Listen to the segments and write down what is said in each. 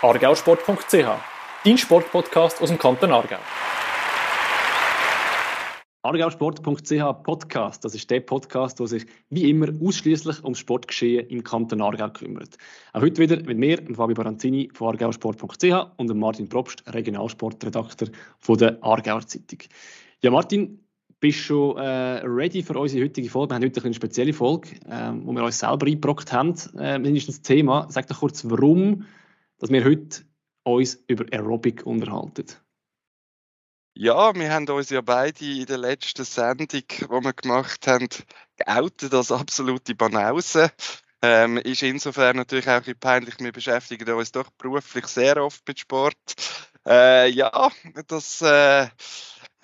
argausport.ch, dein Sportpodcast aus dem Kanton Aargau. Argausport.ch Podcast, das ist der Podcast, der sich wie immer ausschließlich ums Sportgeschehen im Kanton Aargau kümmert. Auch heute wieder mit mir, Fabio Baranzini von argausport.ch und Martin Probst, Regionalsportredakteur der Aargauer Zeitung. Ja, Martin, bist du schon äh, ready für unsere heutige Folge? Wir haben heute eine spezielle Folge, äh, wo wir uns selber eingebrockt haben, äh, mindestens das Thema. Sag doch kurz, warum dass wir heute uns über Aerobic unterhalten. Ja, wir haben uns ja beide in der letzten Sendung, die wir gemacht haben, geoutet als absolute Banause. Ähm, ist insofern natürlich auch ein bisschen peinlich. Wir beschäftigen uns doch beruflich sehr oft mit Sport. Äh, ja, das äh,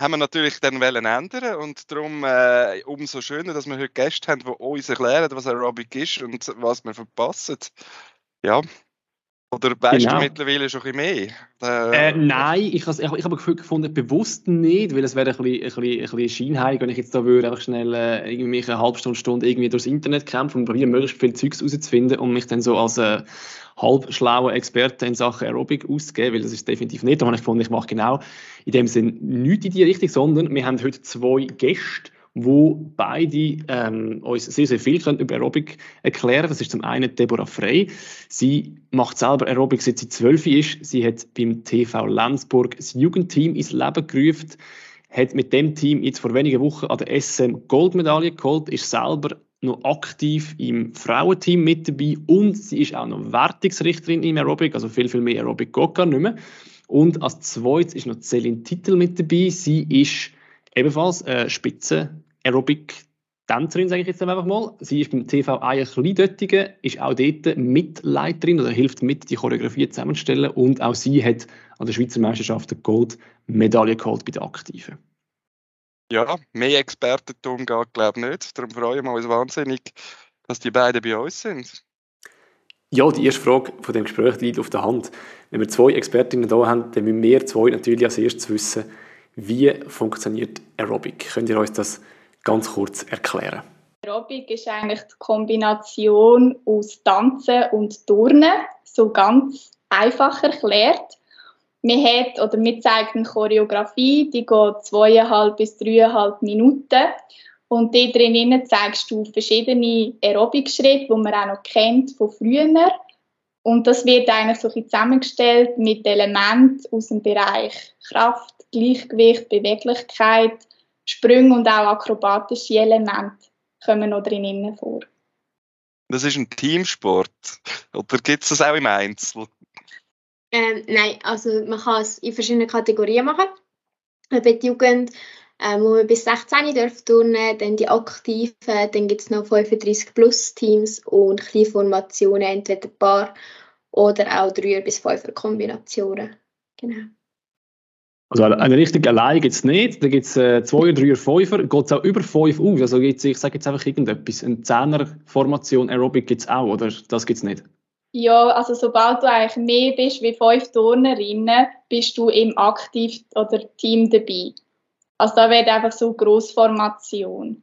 haben wir natürlich dann wollen ändern und darum äh, umso schöner, dass wir heute Gäste haben, die uns erklären, was Aerobic ist und was wir verpassen. Ja, oder weißt genau. du mittlerweile schon ein bisschen mehr? Äh, äh, nein, ich, ich, ich habe gefunden, bewusst nicht, weil es wäre ein bisschen, ein bisschen, ein bisschen scheinheilig, wenn ich jetzt da würde einfach schnell äh, irgendwie eine halbe Stunde, Stunde irgendwie durchs Internet kämpfen und probieren, möglichst viel Zeugs herauszufinden und mich dann so als äh, halbschlauer Experte in Sachen Aerobic auszugeben, weil das ist definitiv nicht. Da habe ich gefunden, ich mache genau in dem Sinn nichts in die Richtung, sondern wir haben heute zwei Gäste, wo beide ähm, uns sehr, sehr viel können über Aerobic erklären Das ist zum einen Deborah Frey. Sie macht selber Aerobic, seit sie zwölf ist. Sie hat beim TV Lenzburg das Jugendteam ins Leben gerufen, hat mit dem Team jetzt vor wenigen Wochen an der SM Goldmedaille geholt, ist selber noch aktiv im Frauenteam mit dabei und sie ist auch noch Wertungsrichterin im Aerobic, also viel, viel mehr Aerobic geht gar nicht mehr. Und als zweites ist noch Celine Titel mit dabei. Sie ist ebenfalls äh, Spitze Aerobic-Tänzerin, sage ich jetzt einfach mal. Sie ist beim TV Eier Kleindöttigen, ist auch dort Mitleiterin oder hilft mit, die Choreografie zusammenzustellen. Und auch sie hat an der Schweizer Meisterschaft eine Goldmedaille geholt bei den Aktiven. Ja, mehr Expertentum geht, glaube ich, nicht. Darum freuen wir uns wahnsinnig, dass die beiden bei uns sind. Ja, die erste Frage von dem Gespräch liegt auf der Hand. Wenn wir zwei Expertinnen da haben, dann müssen wir zwei natürlich als erstes wissen, wie funktioniert Aerobic. Könnt ihr uns das ganz kurz erklären? Aerobic ist eigentlich die Kombination aus Tanzen und Turnen, so ganz einfach erklärt. Man hat, oder wir zeigen eine Choreografie, die geht zweieinhalb bis dreieinhalb Minuten. Und dort drinnen zeigst du verschiedene Aerobic-Schritte, die man auch noch kennt von früher. Und das wird eigentlich so ein zusammengestellt mit Elementen aus dem Bereich Kraft, Gleichgewicht, Beweglichkeit, Sprünge und auch akrobatische Elemente kommen noch drinnen vor. Das ist ein Teamsport. Oder gibt es das auch im Einzel? Ähm, nein, also man kann es in verschiedenen Kategorien machen. Bei der Jugend, ähm, wo man bis 16 darf turnen, dann die Aktiven, dann gibt es noch 35 plus Teams und Kleinformationen, entweder Paar oder auch 3 bis 5 Kombinationen. Genau. Also eine Richtung allein gibt es nicht. Da gibt es äh, zwei, drei, fünfer. Geht es auch über fünf aus? Also gibt's, ich sage jetzt einfach irgendetwas. Eine Zehner-Formation Aerobic gibt es auch, oder das gibt es nicht? Ja, also sobald du eigentlich mehr bist wie fünf Turnerinnen, bist du im Aktiv- oder Team dabei. Also da wird einfach so Grossformation.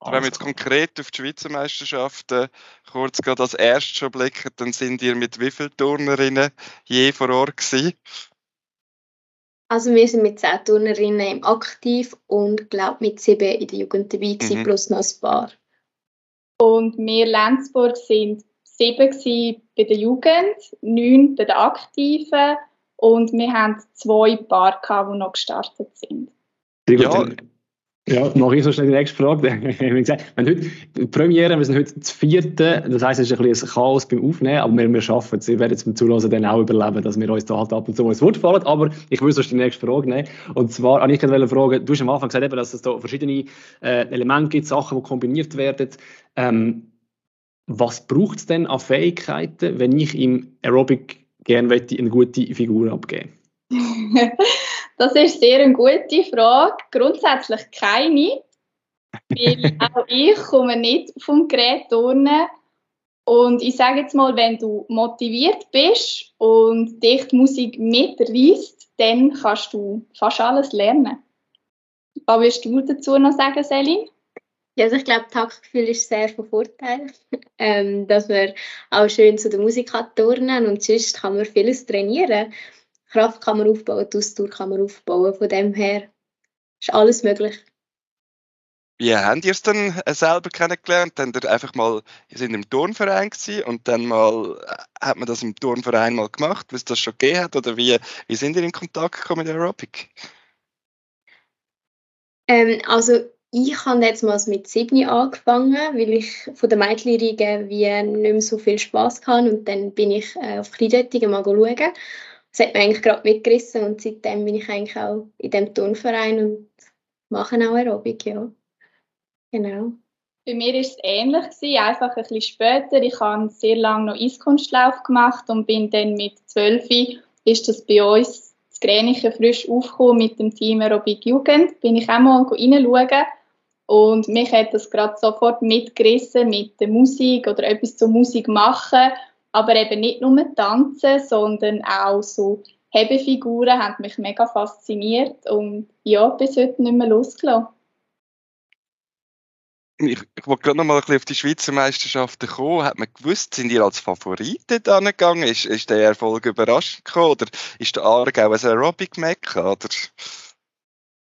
Wenn wir jetzt konkret auf die Schweizer Meisterschaften kurz gerade als erstes schon blicken, dann sind ihr mit wie vielen Turnerinnen je vor Ort gewesen? Also wir sind mit zehn Turnerinnen im Aktiv und glaube mit sieben in der Jugend dabei gewesen, mhm. plus noch ein paar. Und wir Lenzburg sind sieben bei der Jugend, neun bei der Aktiven und wir haben zwei Paar gehabt, die noch gestartet sind. Ja, ja, mache ich so schnell die nächste Frage. wir haben gesagt, heute die Premiere, wir sind heute das vierte, das heisst, es ist ein bisschen ein Chaos beim Aufnehmen, aber wir, wir schaffen es. Wir werden es beim Zuhören dann auch überleben, dass wir uns da halt ab und zu mal ins Wort fallen. Aber ich will sonst die nächste Frage nehmen. Und zwar, an ich wollte fragen, du hast am Anfang gesagt, eben, dass es da verschiedene äh, Elemente gibt, Sachen, die kombiniert werden. Ähm, was braucht es denn an Fähigkeiten, wenn ich im Aerobic gerne eine gute Figur abgeben Das ist sehr eine gute Frage. Grundsätzlich keine. Weil auch ich komme nicht vom Gerät turnen. Und ich sage jetzt mal, wenn du motiviert bist und dich die Musik mitreißt, dann kannst du fast alles lernen. Was willst du dazu noch sagen, Selin? Ja, also ich glaube, Taktgefühl ist sehr von Vorteil, ähm, dass man auch schön zu der Musik kann turnen und sonst kann man vieles trainieren. Kraft kann man aufbauen, die Ausdauer kann man aufbauen. Von dem her ist alles möglich. Wie habt ihr es dann äh, selber kennengelernt? Habt ihr einfach mal, ihr seid im Turnverein gewesen und dann mal, äh, hat man das im Turnverein mal gemacht, was das schon gegeben hat? Oder wie, wie sind ihr in Kontakt gekommen mit Aerobic? Ähm, also ich habe jetzt mal mit 7 angefangen, weil ich von der Mädchenriege wie nicht mehr so viel Spaß hatte und dann bin ich äh, auf Kleidettigen mal schauen. Das hat mich eigentlich gerade mitgerissen und seitdem bin ich eigentlich auch in dem Turnverein und mache auch Aerobic, ja. Genau. Bei mir war es ähnlich, gewesen, einfach ein bisschen später. Ich habe sehr lange noch Eiskunstlauf gemacht und bin dann mit 12 ist das bei uns das Gränichen frisch aufgekommen mit dem Team Aerobic Jugend. Bin ich auch mal reinschauen und mich hat das gerade sofort mitgerissen mit der Musik oder etwas zur Musik machen. Aber eben nicht nur tanzen, sondern auch so Hebefiguren haben mich mega fasziniert und ja, bis heute nicht mehr losgelassen. Ich, ich wollte gerade noch mal ein bisschen auf die Schweizer Meisterschaften kommen. Hat man gewusst, sind ihr als Favoriten da gegangen? Ist, ist der Erfolg überraschend gekommen? Oder ist der Aargau ein Aerobic-Mekka?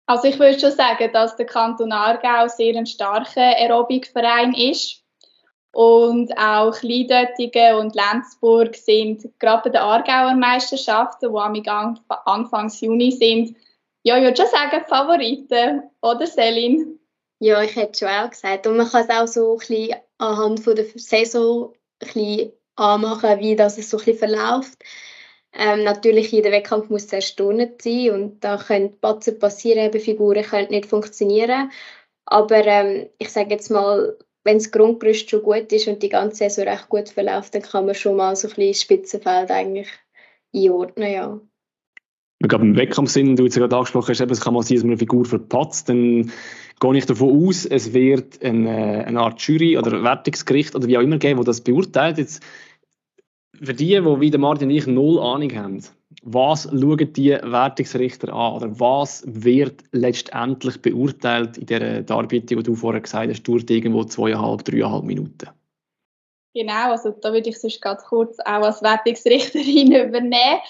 Also ich würde schon sagen, dass der Kanton Aargau sehr ein starker Aerobikverein ist. Und auch Kleindöttigen und Lenzburg sind gerade bei den Aargauer Meisterschaften, die am Anfang Juni sind, ja, ich würde schon sagen Favoriten, oder Selin? Ja, ich hätte schon auch gesagt. Und man kann es auch so ein bisschen anhand von der Saison ein bisschen anmachen, wie das so ein bisschen verläuft. Ähm, natürlich, jeder Wettkampf muss sehr stundet sein und da können Batzen passieren, eben Figuren können nicht funktionieren. Aber ähm, ich sage jetzt mal, wenn das Grundgerüst schon gut ist und die ganze Saison recht gut verläuft, dann kann man schon mal so ein bisschen Spitzenfeld eigentlich einordnen, ja. Ich glaube, im Wettkampf sind, du jetzt gerade angesprochen hast, es kann mal sein, dass man eine Figur verpatzt, dann gehe ich davon aus, es wird eine, eine Art Jury oder Wertungsgericht oder wie auch immer geben, wo das beurteilt. Jetzt für die, die wie der Martin und ich null Ahnung haben, was schauen die Wertungsrichter an oder was wird letztendlich beurteilt in der Darbietung, die du vorher gesagt hast, dauert irgendwo zweieinhalb, dreieinhalb Minuten? Genau, also da würde ich sonst ganz kurz auch als Wertungsrichterin übernehmen.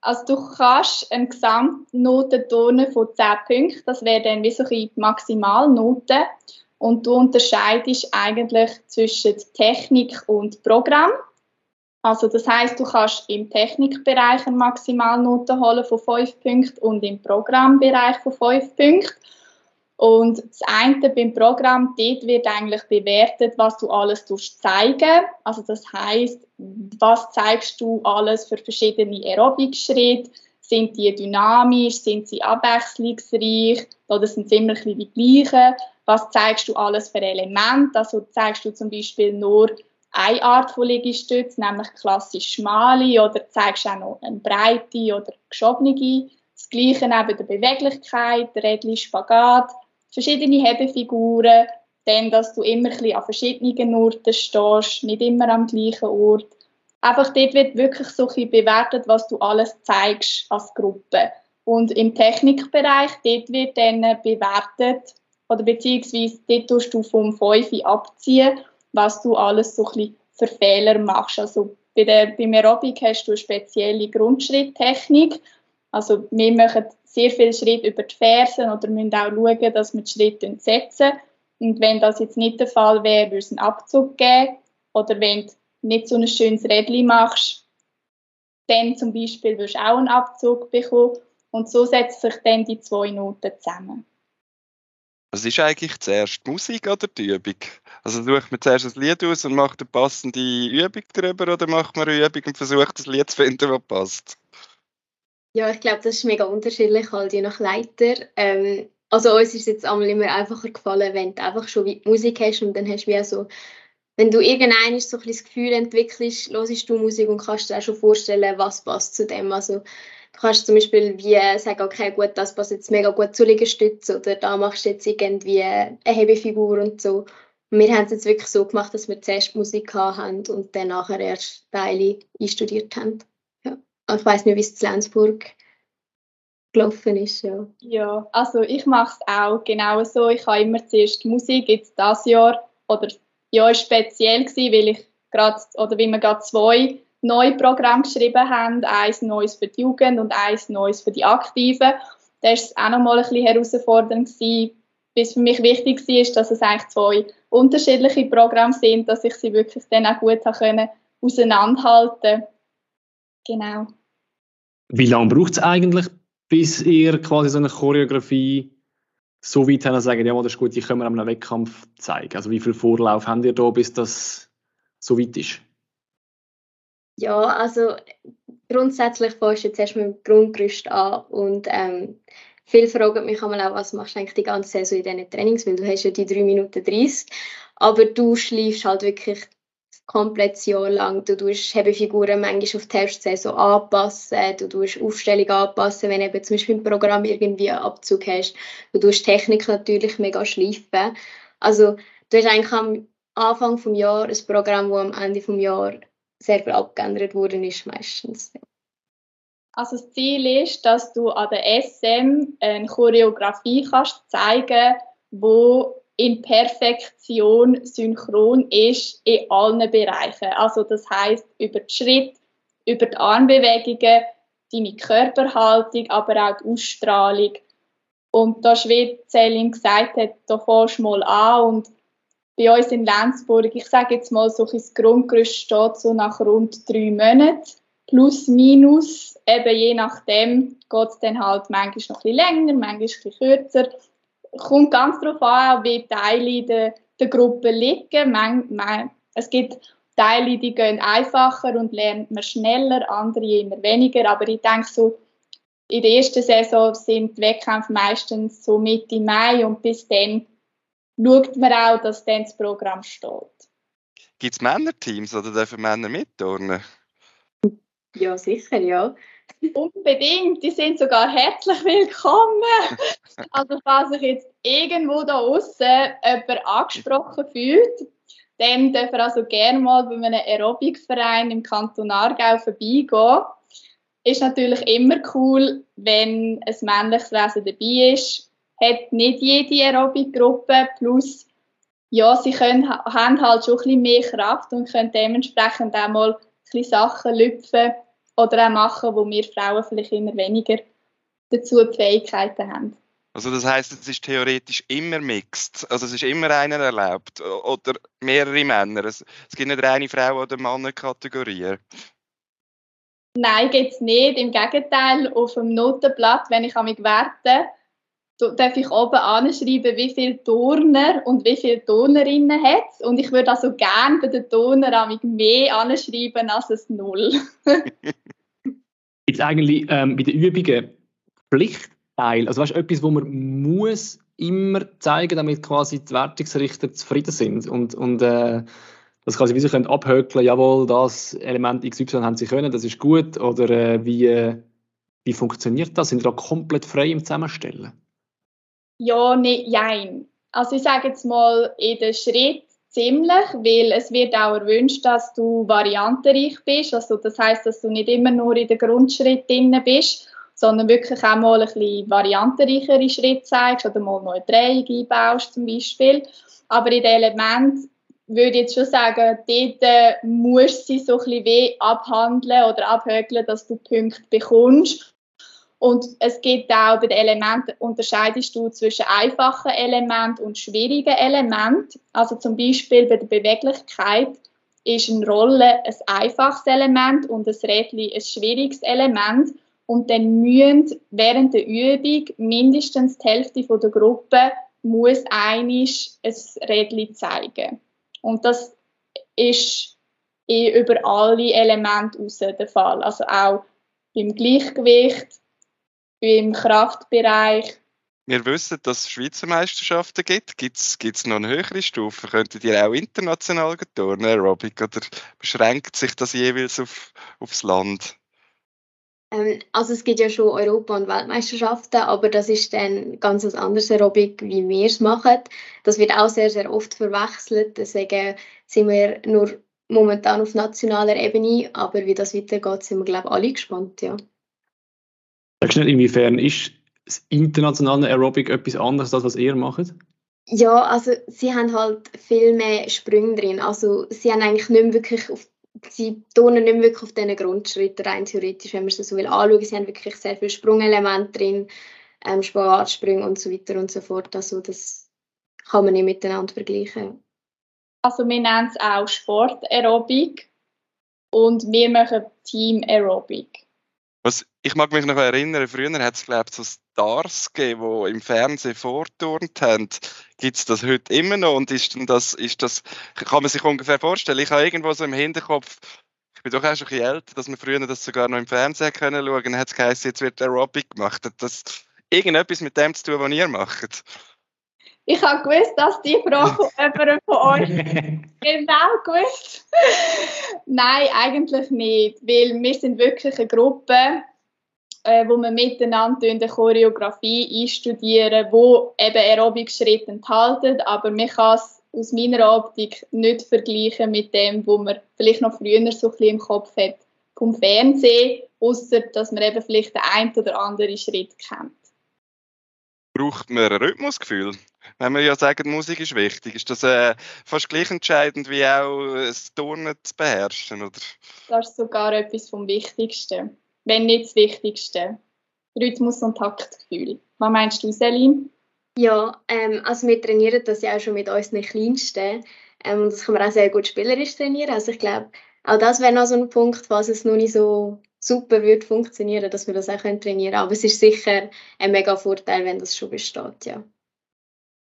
Also du kannst eine Gesamtnote turnen von 10 Punkten, das wäre dann wie so eine Maximalnote und du unterscheidest eigentlich zwischen Technik und Programm. Also das heißt, du kannst im Technikbereich eine Maximalnote holen von 5 Punkten und im Programmbereich von 5 Punkten. Und das eine beim Programm, dort wird eigentlich bewertet, was du alles zeigen Also das heißt, was zeigst du alles für verschiedene Aerobik-Schritte? Sind die dynamisch? Sind sie abwechslungsreich? Oder sind sie immer die gleichen? Was zeigst du alles für Elemente? Also zeigst du zum Beispiel nur eine Art von Liegestütz, nämlich klassisch schmale oder zeigst auch noch eine breite oder geschobene. Das Gleiche neben der Beweglichkeit, Rädli, Spagat, verschiedene Hebefiguren, dann, dass du immer ein an verschiedenen Orten stehst, nicht immer am gleichen Ort. Einfach dort wird wirklich so ein bewertet, was du alles zeigst als Gruppe. Und im Technikbereich, dort wird dann bewertet, oder beziehungsweise dort tust du vom 5 abziehen was du alles so ein für Fehler machst. Also bei der, beim Aerobic hast du eine spezielle Grundschritttechnik. Also wir machen sehr viele Schritte über die Fersen oder müssen auch schauen, dass wir die Schritte setzen. Und wenn das jetzt nicht der Fall wäre, würde es einen Abzug geben. Oder wenn du nicht so ein schönes Rädchen machst, dann zum Beispiel wirst du auch einen Abzug bekommen. Und so setzen sich dann die zwei Noten zusammen. Was ist eigentlich zuerst die Musik oder die Übung? Also sucht man zuerst ein Lied aus und macht eine passende Übung darüber oder macht man eine Übung und versucht das Lied zu finden, das passt? Ja, ich glaube, das ist mega unterschiedlich, halt je nach Leiter. Ähm, also uns ist es jetzt einmal immer einfacher gefallen, wenn du einfach schon wie Musik hast und dann hast du wie so, wenn du irgendein so ein das Gefühl entwickelst, hörst du Musik und kannst dir auch schon vorstellen, was passt zu dem. Also kannst zum Beispiel wie sagen, okay, gut, das passt jetzt mega gut zu Liegestützen oder da machst du jetzt irgendwie eine Hebefigur und so. Und wir haben es jetzt wirklich so gemacht, dass wir zuerst Musik haben und dann nachher erst Teile einstudiert haben. Ja. Ich weiß nicht, wie es in Lenzburg gelaufen ist. Ja, ja also ich mache es auch genau so. Ich habe immer zuerst Musik, jetzt das Jahr, oder ja, ist speziell gewesen, weil ich gerade, oder wie wir gerade zwei neue Programme geschrieben haben, eins Neues für die Jugend und eins Neues für die Aktiven. Da war es auch nochmal ein bisschen herausfordernd gewesen, bis für mich wichtig war, dass es eigentlich zwei unterschiedliche Programme sind, dass ich sie wirklich dann auch gut können, auseinanderhalten Genau. Wie lange braucht es eigentlich, bis ihr quasi so eine Choreografie so weit habt, sagt, ja, das ist gut, die können wir am Wettkampf zeigen? Also wie viel Vorlauf habt ihr da, bis das so weit ist? Ja, also grundsätzlich fängst du jetzt erst mit dem Grundgerüst an und ähm, viele fragen mich auch, was machst du eigentlich die ganze Saison in diesen Trainings, weil du hast ja die 3 Minuten 30, aber du schläfst halt wirklich komplett Jahr lang. Du tust Hebefiguren manchmal auf die Herbstsaison anpassen, du tust Aufstellung anpassen, wenn eben zum Beispiel im Programm irgendwie einen Abzug hast. Du tust Technik natürlich mega schleifen. Also du hast eigentlich am Anfang des Jahres ein Programm, das am Ende des Jahres sehr viel abgeändert worden ist meistens. Also das Ziel ist, dass du an der SM eine Choreografie kannst zeigen, wo in Perfektion synchron ist in allen Bereichen. Also das heißt über den Schritt, über die Armbewegungen, deine Körperhaltung, aber auch die Ausstrahlung. Und da wie Zelling gesagt hat, da fährst du mal an und bei uns in Lenzburg, ich sage jetzt mal, so ein Grundgerüst steht so nach rund drei Monaten, plus, minus, eben je nachdem geht es dann halt manchmal noch ein bisschen länger, manchmal ein bisschen kürzer. Kommt ganz darauf an, wie Teile der, der Gruppe liegen. Man, man, es gibt Teile, die gehen einfacher und lernt man schneller, andere immer weniger, aber ich denke so, in der ersten Saison sind die Wettkämpfe meistens so Mitte Mai und bis dann schaut man auch, dass dann das Programm steht. Gibt es Männerteams oder dürfen Männer mitturnen? Ja, sicher, ja. Unbedingt, die sind sogar herzlich willkommen. also falls sich jetzt irgendwo da außen jemand angesprochen fühlt, dann dürfen wir also gerne mal bei einem Aerobikverein im Kanton Aargau vorbeigehen. Ist natürlich immer cool, wenn ein männliches Wesen dabei ist hat nicht jede Aerobic-Gruppe, plus ja, sie können, haben halt schon ein bisschen mehr Kraft und können dementsprechend auch mal ein bisschen Sachen lüpfen oder auch machen, wo wir Frauen vielleicht immer weniger dazu die Fähigkeiten haben. Also das heißt, es ist theoretisch immer mixed. Also es ist immer einer erlaubt oder mehrere Männer. Es, gibt nicht eine Frau- oder Männerkategorie. Nein, gibt es nicht. Im Gegenteil, auf dem Notenblatt, wenn ich an mich werte, darf ich oben anschreiben, wie viele Turner und wie viele Turnerinnen hat Und ich würde also gerne bei den Turnern mehr anschreiben als ein Null. Jetzt eigentlich ähm, bei den Übungen Pflichtteil, also weißt, etwas, wo man muss immer zeigen, damit quasi die Wertungsrichter zufrieden sind und, und äh, das quasi wie sie können abhökeln, jawohl, das Element XY haben sie können, das ist gut, oder äh, wie, äh, wie funktioniert das? Sind da komplett frei im Zusammenstellen? Ja, nein. Also ich sage jetzt mal in den Schritt ziemlich, weil es wird auch erwünscht, dass du variantenreich bist. Also das heißt, dass du nicht immer nur in den Grundschritt drin bist, sondern wirklich auch mal ein bisschen variantenreichere Schritte zeigst oder mal neue Drehung einbaust zum Beispiel. Aber in den Elementen würde ich jetzt schon sagen, dort äh, musst du sie so ein bisschen abhandeln oder abhökeln, dass du Punkte bekommst. Und es gibt auch bei den Elementen, unterscheidest du zwischen einfachen Elementen und schwierigen Elementen. Also zum Beispiel bei der Beweglichkeit ist eine Rolle ein einfaches Element und ein Rädchen ein schwieriges Element. Und dann müssen während der Übung mindestens die Hälfte der Gruppe muss einisch ein Rädchen zeigen. Und das ist über alle Elemente raus der Fall. Also auch beim Gleichgewicht, im Kraftbereich. Wir wissen, dass es Schweizer Meisterschaften gibt. Gibt es noch eine höhere Stufe? Könntet ihr auch international turnen, Aerobic, oder beschränkt sich das jeweils auf, aufs Land? Ähm, also es gibt ja schon Europa- und Weltmeisterschaften, aber das ist dann ganz ein anderes Aerobic, wie wir es machen. Das wird auch sehr, sehr oft verwechselt. Deswegen sind wir nur momentan auf nationaler Ebene, aber wie das weitergeht, sind wir, glaube ich, alle gespannt, ja. Sagst du nicht, inwiefern ist das internationale Aerobic etwas anderes als was ihr macht? Ja, also sie haben halt viel mehr Sprünge drin. Also sie haben eigentlich nicht mehr wirklich auf sie turnen nicht wirklich auf diesen Grundschritten rein theoretisch, wenn man es so will anschauen. Sie haben wirklich sehr viele Sprungelemente drin, ähm, Spagatsprünge und so weiter und so fort. Also das kann man nicht miteinander vergleichen. Also wir nennen es auch Sport-Aerobik und wir machen Team Aerobic. Was, ich mag mich noch erinnern, früher hat es, glaube ich, so Stars gegeben, die im Fernsehen vorturnt haben. Gibt es das heute immer noch? Und ist denn das, ist das, kann man sich ungefähr vorstellen? Ich habe irgendwo so im Hinterkopf, ich bin doch auch schon ein bisschen älter, dass wir früher das sogar noch im Fernsehen können schauen. Dann hat es geheißen, jetzt wird Aerobic gemacht. Hat das irgendetwas mit dem zu tun, was ihr macht? Ich habe gewusst, dass die Frage von jemandem von euch genau gewusst. Nein, eigentlich nicht, weil wir sind wirklich eine Gruppe, äh, wo wir miteinander eine Choreografie einstudieren, wo eben Aerobic-Schritte enthalten, aber man kann es aus meiner Optik nicht vergleichen mit dem, wo man vielleicht noch früher so ein bisschen im Kopf hat vom Fernsehen, außer dass man eben vielleicht den einen oder anderen Schritt kennt. Braucht man ein Rhythmusgefühl? wenn wir ja sagen, Musik ist wichtig, ist das äh, fast gleich entscheidend wie auch das Turnen zu beherrschen, oder? Das ist sogar etwas vom Wichtigsten, wenn nicht das Wichtigste. Rhythmus und Taktgefühl. Was meinst du, Selim? Ja, ähm, also wir trainieren das ja auch schon mit unseren Kleinsten ähm, und das kann man auch sehr gut spielerisch trainieren. Also ich glaube, auch das wäre noch so ein Punkt, was es noch nicht so super würde funktionieren, dass wir das auch trainieren können. Aber es ist sicher ein mega Vorteil, wenn das schon besteht, ja.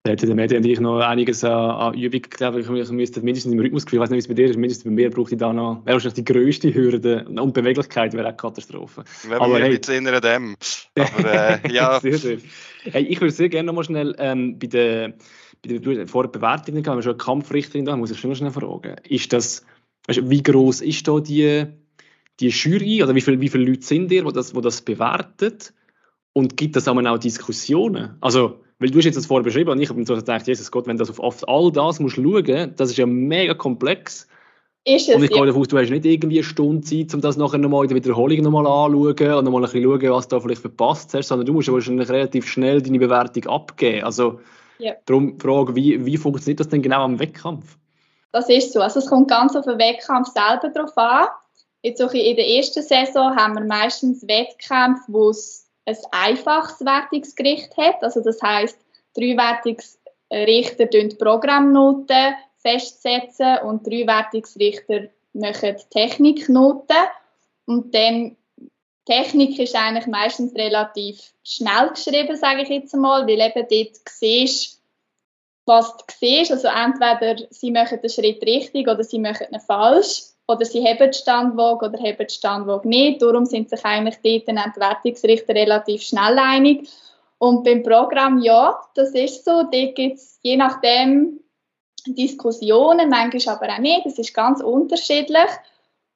Da hätte der Medien eigentlich noch einiges an, an Übung glaube ich, ich müsste mindestens im Rhythmusgefühl, ich weiß nicht, wie es bei dir ist, mindestens bei mir brauche ich da noch, wäre wahrscheinlich die grösste Hürde und Beweglichkeit wäre auch Katastrophe. Wenn aber hey, jetzt erinnern dem. Aber äh, ja. sehr, sehr. Hey, ich würde sehr gerne noch mal schnell ähm, bei der, bei der vor der Bewertung, wenn wir schon eine Kampfrichterin da muss ich schon noch schnell fragen, ist das, weißt, wie groß ist da die, die Jury oder wie, viel, wie viele Leute sind ihr, die das, die das bewertet und gibt es auch Diskussionen? Also weil du hast jetzt das vorher beschrieben und ich habe mir so gedacht, Jesus Gott, wenn du auf, auf all das musst schauen, das ist ja mega komplex. Ist es, und ich gehe davon aus, du hast nicht irgendwie eine Stunde Zeit, um das nachher nochmal in der Wiederholung nochmal anzuschauen und nochmal ein bisschen schauen, was du da vielleicht verpasst hast, sondern du musst wahrscheinlich relativ schnell deine Bewertung abgeben. Also ja. darum die Frage, wie, wie funktioniert das denn genau am Wettkampf? Das ist so. Also es kommt ganz auf den Wettkampf selber drauf an. Jetzt auch in der ersten Saison haben wir meistens Wettkämpfe, wo es ein einfaches Wertungsgericht hat. Also das heißt, drei Wertungsrichter die Programmnoten festsetzen und drei Wertungsrichter machen Techniknoten. Und dann Technik ist eigentlich meistens relativ schnell geschrieben, sage ich jetzt mal, weil eben dort siehst, was du siehst. Also entweder sie machen den Schritt richtig oder sie machen ihn falsch oder sie haben die Standwaage oder haben die Standwaage nicht. Darum sind sich eigentlich dort die Wertungsrichter relativ schnell einig. Und beim Programm, ja, das ist so. Dort gibt es je nachdem Diskussionen, manchmal aber auch nicht. Das ist ganz unterschiedlich.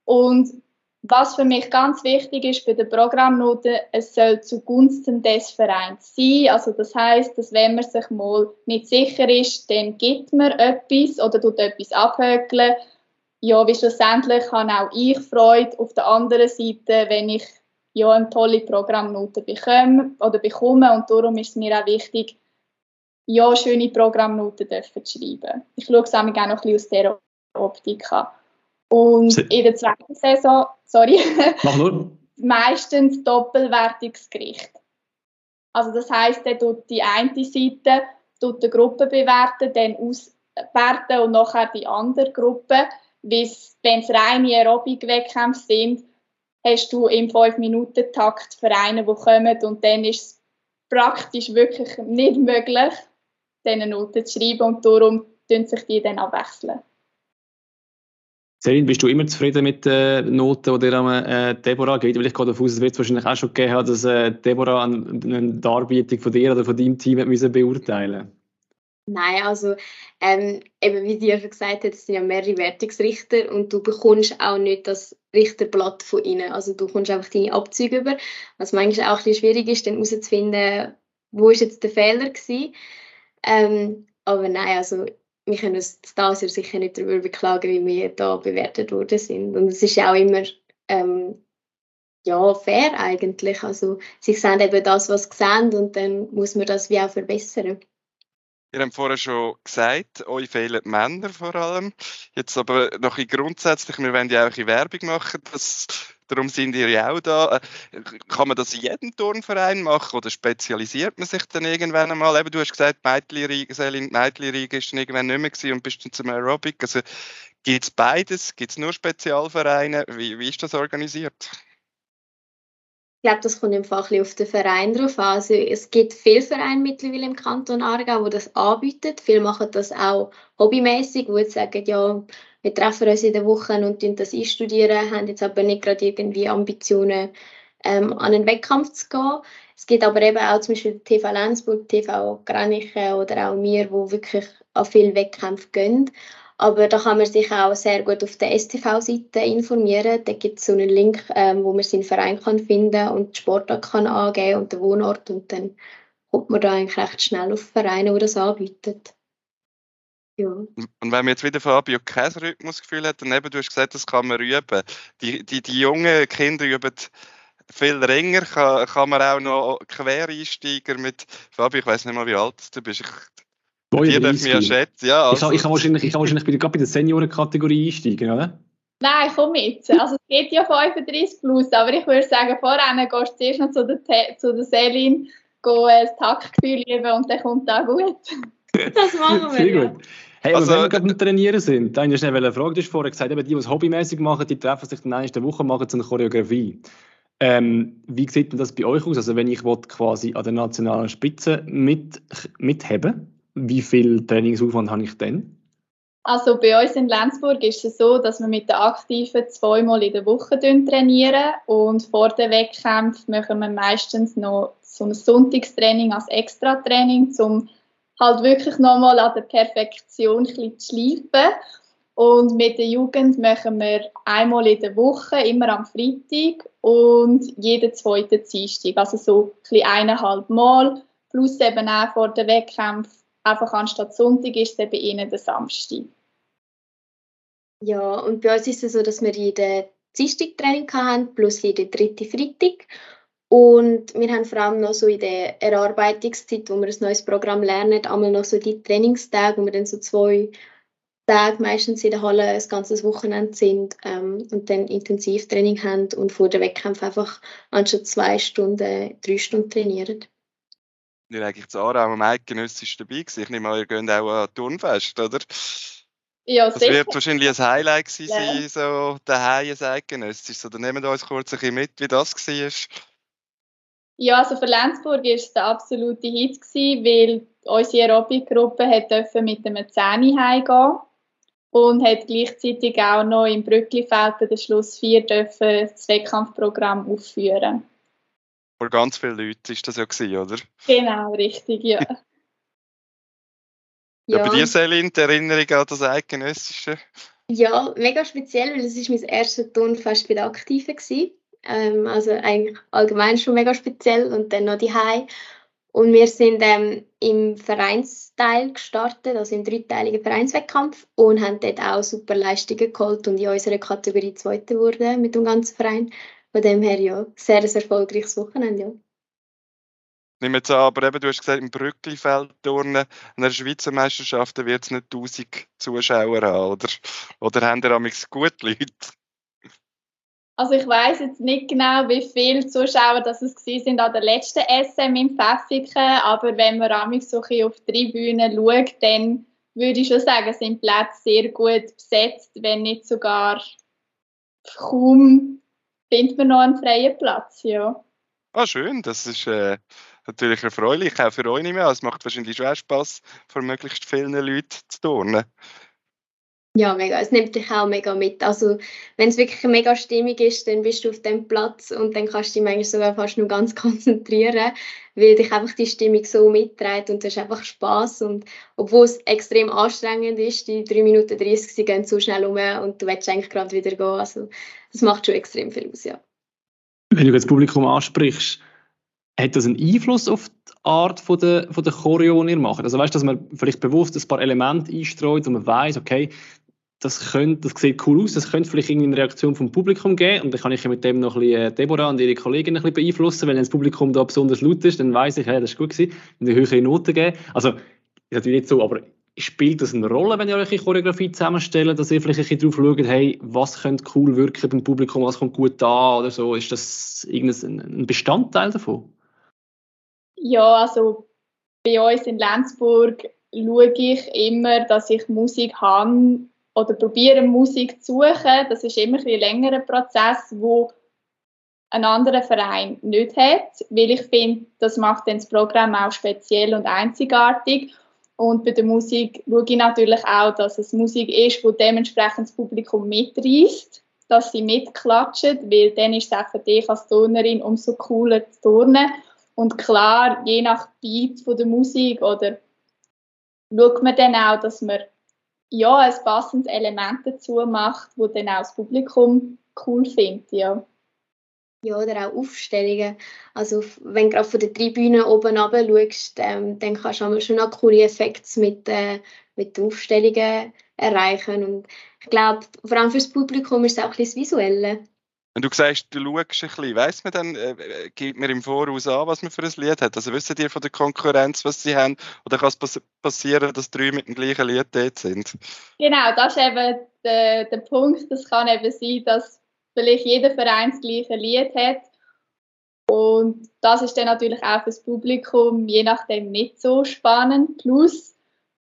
Und was für mich ganz wichtig ist bei der Programmnote, es soll zugunsten des Vereins sein. Also das heißt, dass wenn man sich mal nicht sicher ist, dann gibt man etwas oder tut etwas abhökeln ja, wie schlussendlich habe auch ich Freude auf der anderen Seite, wenn ich ja eine tolle Programmnote bekomme oder bekomme und darum ist es mir auch wichtig, ja, schöne Programmnoten dürfen zu schreiben. Ich schaue es auch noch ein bisschen aus dieser Optik an. Und Se in der zweiten Saison, sorry, Mach nur. meistens Doppelwertungsgericht. Also das heisst, dann tut die eine Seite tut die Gruppe bewerten, dann auswerten und nachher die andere Gruppe wenn es reine Aerobic-Wettkämpfe sind, hast du im 5-Minuten-Takt Vereine, die kommen und dann ist es praktisch wirklich nicht möglich, diese Noten zu schreiben und darum tun sich die dann abwechseln. Selin, bist du immer zufrieden mit den Noten, die dir am äh, Deborah gibt? Weil ich gehe davon aus, es wird wahrscheinlich auch schon gegeben haben, dass äh, Deborah eine, eine Darbietung von dir oder von deinem Team hat müssen beurteilen Nein, also ähm, eben wie dir schon gesagt hat, es sind ja mehrere Wertungsrichter und du bekommst auch nicht das Richterblatt von ihnen. Also du kommst einfach deine Abzüge über, was manchmal auch ein bisschen schwierig ist, dann herauszufinden, wo ist jetzt der Fehler gewesen. Ähm, aber nein, also wir können uns das Jahr sicher nicht darüber beklagen, wie wir da bewertet worden sind. Und es ist ja auch immer ähm, ja, fair eigentlich. Also sie sehen eben das, was sie sehen und dann muss man das wie auch verbessern. Ihr habt vorher schon gesagt, euch fehlen Männer vor allem. Jetzt aber noch ein grundsätzlich, wir wollen ja auch eine Werbung machen, das, darum sind ihr ja auch da. Äh, kann man das in jedem Turnverein machen oder spezialisiert man sich dann irgendwann einmal? Eben, du hast gesagt, Selin, Mädchenriege ist dann irgendwann nicht mehr gewesen und bist dann zum Aerobic. Also gibt es beides? Gibt es nur Spezialvereine? Wie, wie ist das organisiert? Ich glaube, das kommt einfach auf den Verein drauf an. Also, es gibt viele Vereine mittlerweile im Kanton Aargau, die das anbieten. Viele machen das auch hobbymäßig, wo jetzt sagen, ja, wir treffen uns in der Woche und das einstudieren, haben jetzt aber nicht gerade irgendwie Ambitionen, ähm, an einen Wettkampf zu gehen. Es gibt aber eben auch zum Beispiel TV Lenzburg, TV Graniche oder auch mir, die wirklich an viele Wettkämpfe gehen. Aber da kann man sich auch sehr gut auf der STV-Seite informieren. Da gibt es so einen Link, ähm, wo man seinen Verein kann finden und die Sportart kann angeben und den Wohnort. Und dann kommt man da eigentlich recht schnell auf Vereine, die das anbieten. Ja. Und wenn man jetzt wieder Fabio kein Rhythmusgefühl hat, dann eben, du hast gesagt, das kann man üben. Die, die, die jungen Kinder üben viel länger. Kann, kann man auch noch Quereinsteiger mit, Fabio, ich weiß nicht mal, wie alt du bist. Ich, die dürfen wir ja schätzen. Ja, also. ich, kann, ich, kann wahrscheinlich, ich kann wahrscheinlich bei, gerade bei der Seniorenkategorie einsteigen, oder? Nein, komm mit. Also es geht ja 35 plus, aber ich würde sagen, vorher gehst du zuerst noch zu der, zu der Selin, gehen das Taktgefühl üben und dann kommt auch gut. Das machen wir. Sehr gut. Hey, also, wenn wir gerade am Trainieren sind, dann ist eine Frage. Du hast vorher gesagt, eben die, die es hobbymäßig machen, die treffen sich dann in der Woche machen zu einer Choreografie. Ähm, wie sieht denn das bei euch aus? Also wenn ich quasi an der nationalen Spitze mit, mitheben wie viel Trainingsaufwand habe ich denn? Also bei uns in Lenzburg ist es so, dass wir mit den Aktiven zweimal in der Woche trainieren und vor dem Wettkampf machen wir meistens noch so ein Sonntagstraining als Extra-Training, um halt wirklich nochmal an der Perfektion ein zu schleifen. Und mit der Jugend machen wir einmal in der Woche, immer am Freitag und jeden zweiten Dienstag. Also so ein eineinhalb Mal, plus eben auch vor dem Wettkampf einfach anstatt Sonntag ist es eben ihnen der Samstag. Ja, und bei uns ist es so, dass wir jeden Dienstag Training haben, plus jeden dritten Freitag. Und wir haben vor allem noch so in der Erarbeitungszeit, wo wir ein neues Programm lernen, einmal noch so die Trainingstage, wo wir dann so zwei Tage meistens in der Halle ein ganzes Wochenende sind ähm, und dann Intensivtraining haben und vor dem Wettkampf einfach anstatt zwei Stunden, drei Stunden trainieren ihr eigentlich zu Aarau am eidgenössischen dabei gewesen? Ich nehme an, ihr geht auch an Turnfest, oder? Ja, das sicher. wird wahrscheinlich ein Highlight gewesen ja. sein, so daheim ein eidgenössisches. Oder nehmen wir uns kurz ein bisschen mit, wie das war. Ja, also für Lenzburg war es der absolute Hit, gewesen, weil unsere Aerobic-Gruppe mit einem 10 heimgehen und hat gleichzeitig auch noch im Brücklifeld den Schluss 4 dürfen das Wettkampfprogramm aufführen vor ganz vielen Leuten ist das ja gewesen, oder? Genau, richtig, ja. ja, ja. Bei dir, Selin, die Erinnerung an das Eidgenössische? Ja, mega speziell, weil es ist mein erstes Turnfest bei den Aktiven war. Ähm, also eigentlich allgemein schon mega speziell und dann noch die Hai. Und wir sind ähm, im Vereinsteil gestartet, also im dreiteiligen Vereinswettkampf und haben dort auch super Leistungen geholt und in unserer Kategorie Zweite wurde mit dem ganzen Verein. Von dem her ja, sehr ein erfolgreiches Wochenende, ja. Nimm jetzt an, aber eben, du hast gesagt, im Brücklifeld turnen, an der Schweizer Meisterschaft wird es nicht 1000 Zuschauer haben, oder? Oder haben da gut Leute? Also ich weiß jetzt nicht genau, wie viele Zuschauer das es sind an der letzten SM in Pfäffiken, aber wenn man so auf die Tribünen schaut, dann würde ich schon sagen, sind die Plätze sehr gut besetzt, wenn nicht sogar kaum findet man noch einen freien Platz, ja. Ah, schön, das ist äh, natürlich erfreulich, auch für euch nicht mehr. Es macht wahrscheinlich schon Spaß, für möglichst vielen Leuten zu turnen. Ja, mega. Es nimmt dich auch mega mit. Also, wenn es wirklich mega Stimmung ist, dann bist du auf dem Platz und dann kannst du dich manchmal sogar fast nur ganz konzentrieren, weil dich einfach die Stimmung so mitträgt und du hast einfach Spaß und obwohl es extrem anstrengend ist, die 3 Minuten 30, sie gehen zu schnell um und du willst eigentlich gerade wieder gehen. Also, das macht schon extrem viel aus, ja. Wenn du das Publikum ansprichst, hat das einen Einfluss auf die Art von der, von der Choreo, die ihr macht? Also weißt du, dass man vielleicht bewusst ein paar Elemente einstreut und man weiß, okay, das, könnte, das sieht cool aus, das könnte vielleicht eine Reaktion vom Publikum geben und dann kann ich mit dem noch ein bisschen äh, Deborah und ihre Kollegin ein bisschen beeinflussen, wenn das Publikum da besonders laut ist, dann weiß ich, hey, das ist gut gewesen, und eine höhere Note geben. Also, ist natürlich nicht so, aber spielt das eine Rolle, wenn ihr eure Choreografie zusammenstellt, dass ihr vielleicht ein bisschen drauf schaut, hey, was könnte cool wirken beim Publikum, was kommt gut da oder so? Ist das irgendein Bestandteil davon? Ja, also bei uns in Lenzburg schaue ich immer, dass ich Musik habe oder probiere Musik zu suchen. Das ist immer ein längerer Prozess, wo ein anderer Verein nicht hat, weil ich finde, das macht dann das Programm auch speziell und einzigartig. Und bei der Musik schaue ich natürlich auch, dass es Musik ist, die dementsprechend das Publikum mitreißt, dass sie mitklatschen, weil dann ist es auch für dich als Turnerin umso cooler zu turnen. Und klar, je nach Beat von der Musik oder schaut man dann auch, dass man ja, ein passendes Element dazu macht, wo dann auch das Publikum cool findet, ja. Ja, oder auch Aufstellungen. Also wenn du gerade von der Tribüne oben runter schaust, ähm, dann kannst du schon noch coole Effekte mit, äh, mit den Aufstellungen erreichen. Und ich glaube, vor allem für das Publikum ist es auch ein bisschen das Visuelle. Wenn du sagst, du schaust ein bisschen, weiss man dann, äh, äh, gibt mir im Voraus an, was man für ein Lied hat? Also wissen ihr von der Konkurrenz, was sie haben? Oder kann es pass passieren, dass drei mit dem gleichen Lied dort sind? Genau, das ist eben der, der Punkt. Das kann eben sein, dass vielleicht jeder Verein das gleiche Lied hat. Und das ist dann natürlich auch für das Publikum je nachdem nicht so spannend. Plus,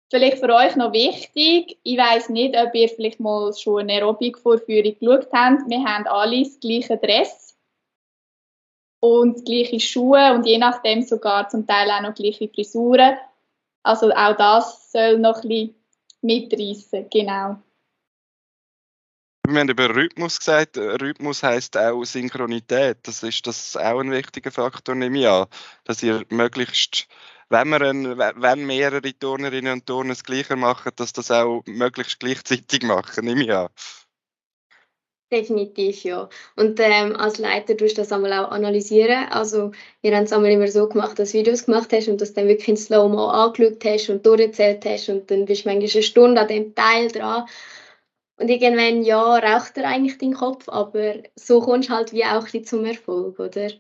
Vielleicht für euch noch wichtig, ich weiß nicht, ob ihr vielleicht mal schon eine Aerobic-Vorführung geschaut habt. Wir haben alle das gleiche Dress und gleiche Schuhe und je nachdem sogar zum Teil auch noch gleiche Frisuren. Also auch das soll noch ein bisschen mitreißen, genau. Wir haben über Rhythmus gesagt. Rhythmus heißt auch Synchronität. Das ist das auch ein wichtiger Faktor, nehme ich an, dass ihr möglichst wenn, wir ein, wenn mehrere Turnerinnen und Turner das Gleiche machen, dass das auch möglichst gleichzeitig machen, nehme ich an. Definitiv, ja. Und ähm, als Leiter tust du das einmal auch analysieren. Also, wir haben es einmal immer so gemacht, dass du Videos gemacht hast und das dann wirklich in Slow-Mo angeschaut hast und durchgezählt hast und dann bist du manchmal eine Stunde an dem Teil dran. Und irgendwann, ja, raucht er eigentlich deinen Kopf, aber so kommst du halt wie auch zum Erfolg, oder?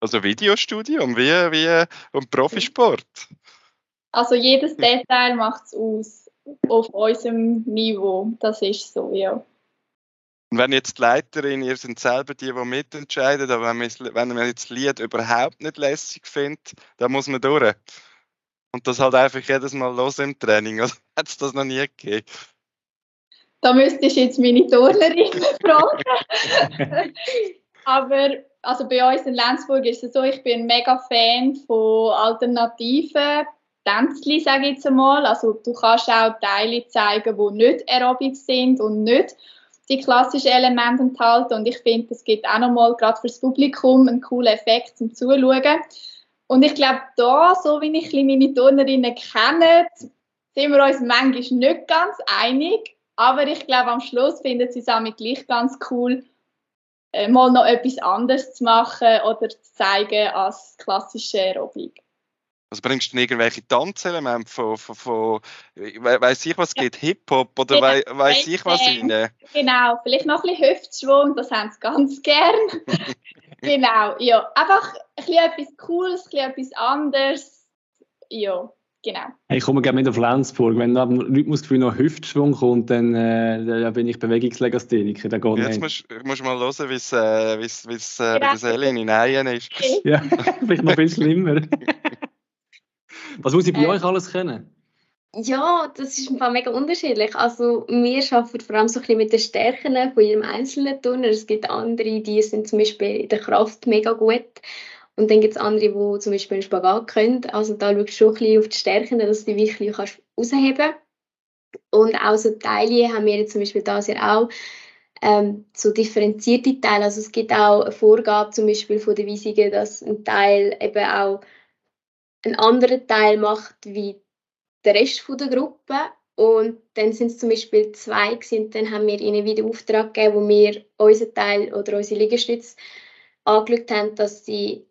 Also Videostudium, wie, wie und Profisport? Also jedes Detail macht es aus auf unserem Niveau. Das ist so, ja. Und wenn jetzt die Leiterin, ihr seid selber die, die mitentscheiden, aber wenn man, wenn man jetzt das Lied überhaupt nicht lässig findet, dann muss man durch. Und das halt einfach jedes Mal los im Training. Also hat es das noch nie gegeben. Da müsste ich jetzt meine Turnerin fragen. aber also bei uns in Lenzburg ist es so, ich bin mega Fan von alternativen Tänzchen, sage ich jetzt einmal. Also du kannst auch Teile zeigen, die nicht Aerobic sind und nicht die klassischen Elemente enthalten. Und ich finde, das gibt auch nochmal gerade fürs Publikum einen coolen Effekt zum Zuschauen. Und ich glaube, da, so wie ich meine Turnerinnen kenne, sind wir uns manchmal nicht ganz einig. Aber ich glaube, am Schluss finden sie es auch gleich ganz cool, mal noch etwas anderes zu machen oder zu zeigen als klassische Aerobik. Also bringst du irgendwelche Tanzelemente von, von, von weiß ich was geht, Hip-Hop oder genau. Wei, weiß ich was rein? Genau, vielleicht noch ein bisschen Hüftschwung, das haben sie ganz gern. genau, ja. Einfach ein bisschen etwas Cooles, ein bisschen etwas anderes. Ja. Genau. Ich komme gerne mit auf Lenzburg. Wenn nach dem Rhythmusgefühl noch Hüftschwung kommt, dann, äh, dann bin ich Bewegungslegastheniker. Dann geht Jetzt musst, musst du mal hören, wie es äh, wie's, wie's, äh, bei der Selin in Eien ist. ja, vielleicht noch viel schlimmer. Was muss ich bei äh, euch alles kennen? Ja, das ist im mega unterschiedlich. Also wir arbeiten vor allem so ein bisschen mit den Stärken von jedem einzelnen Turner. Es gibt andere, die sind zum Beispiel in der Kraft mega gut. Und dann gibt es andere, die zum Beispiel einen Spagat können. Also da schaust du schon ein bisschen auf die Stärken, dass du die wirklich kannst herausheben kannst. Und auch so Teile haben wir jetzt zum Beispiel das ja auch ähm, so differenzierte Teile. Also es gibt auch eine Vorgabe zum Beispiel von der Weisungen, dass ein Teil eben auch einen anderen Teil macht wie der Rest der Gruppe. Und dann sind es zum Beispiel zwei gewesen, dann haben wir ihnen wieder Auftrag gegeben, wo wir unseren Teil oder unsere Liegestütze angeschaut haben, dass sie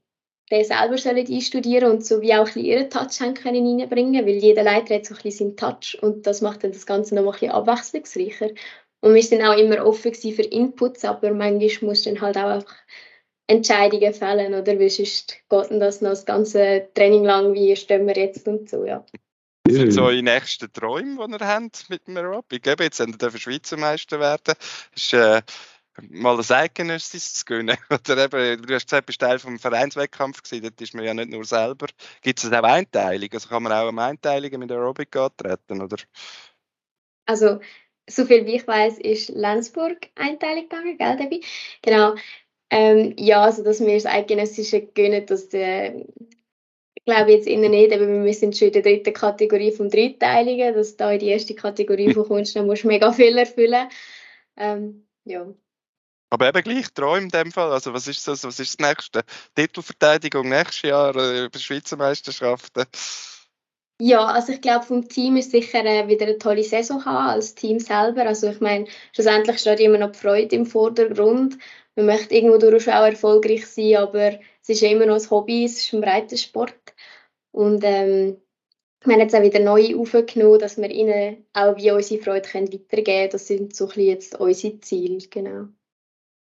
den selber sollen einstudieren und so wie auch ein bisschen ihren Touch haben können reinbringen, weil jeder Leiter hat so ein bisschen seinen Touch und das macht dann das Ganze noch ein bisschen abwechslungsreicher. Und wir sind auch immer offen für Inputs, aber manchmal muss dann halt auch einfach Entscheidungen fällen, oder? Weil sonst geht das noch das ganze Training lang, wie stehen wir jetzt und so, ja. Was sind so eure nächsten Träume, die ihr habt mit dem Aerobic? Eben, jetzt haben ihr Schweizer Meister werden. Ist, äh, mal ein Eidgenössisches zu gewinnen. Oder eben, du hast gesagt, du bist Teil vom Vereinswettkampf gewesen, dort ist man ja nicht nur selber. Gibt es auch Einteilungen? Also kann man auch am Einteilungen mit Aerobic antreten, oder? Also, so viel wie ich weiß, ist Lenzburg Einteilung gegangen, gell, Debbie? Genau. Ähm, ja, also dass wir das Eidgenössische gönnen, das äh, glaube jetzt innen nicht, aber wir sind schon in der dritten Kategorie vom Dreiteiligen, dass da in die erste Kategorie von kommst, dann musst du mega viel erfüllen. Ähm, ja. Aber eben gleich Träume in dem Fall. Also was ist das, was ist das nächste? Titelverteidigung nächstes Jahr äh, bei Schweizer Meisterschaften? Ja, also ich glaube, vom Team ist sicher äh, wieder eine tolle Saison haben, als Team selber. Also ich meine, schlussendlich steht immer noch die Freude im Vordergrund. Man möchte irgendwo durch auch erfolgreich sein, aber es ist immer noch ein Hobby, es ist ein breiter Sport. Und ähm, wir haben jetzt auch wieder neue aufgenommen, dass wir ihnen auch wie unsere Freude weitergeben können. Das sind so ein bisschen jetzt unsere Ziele, genau.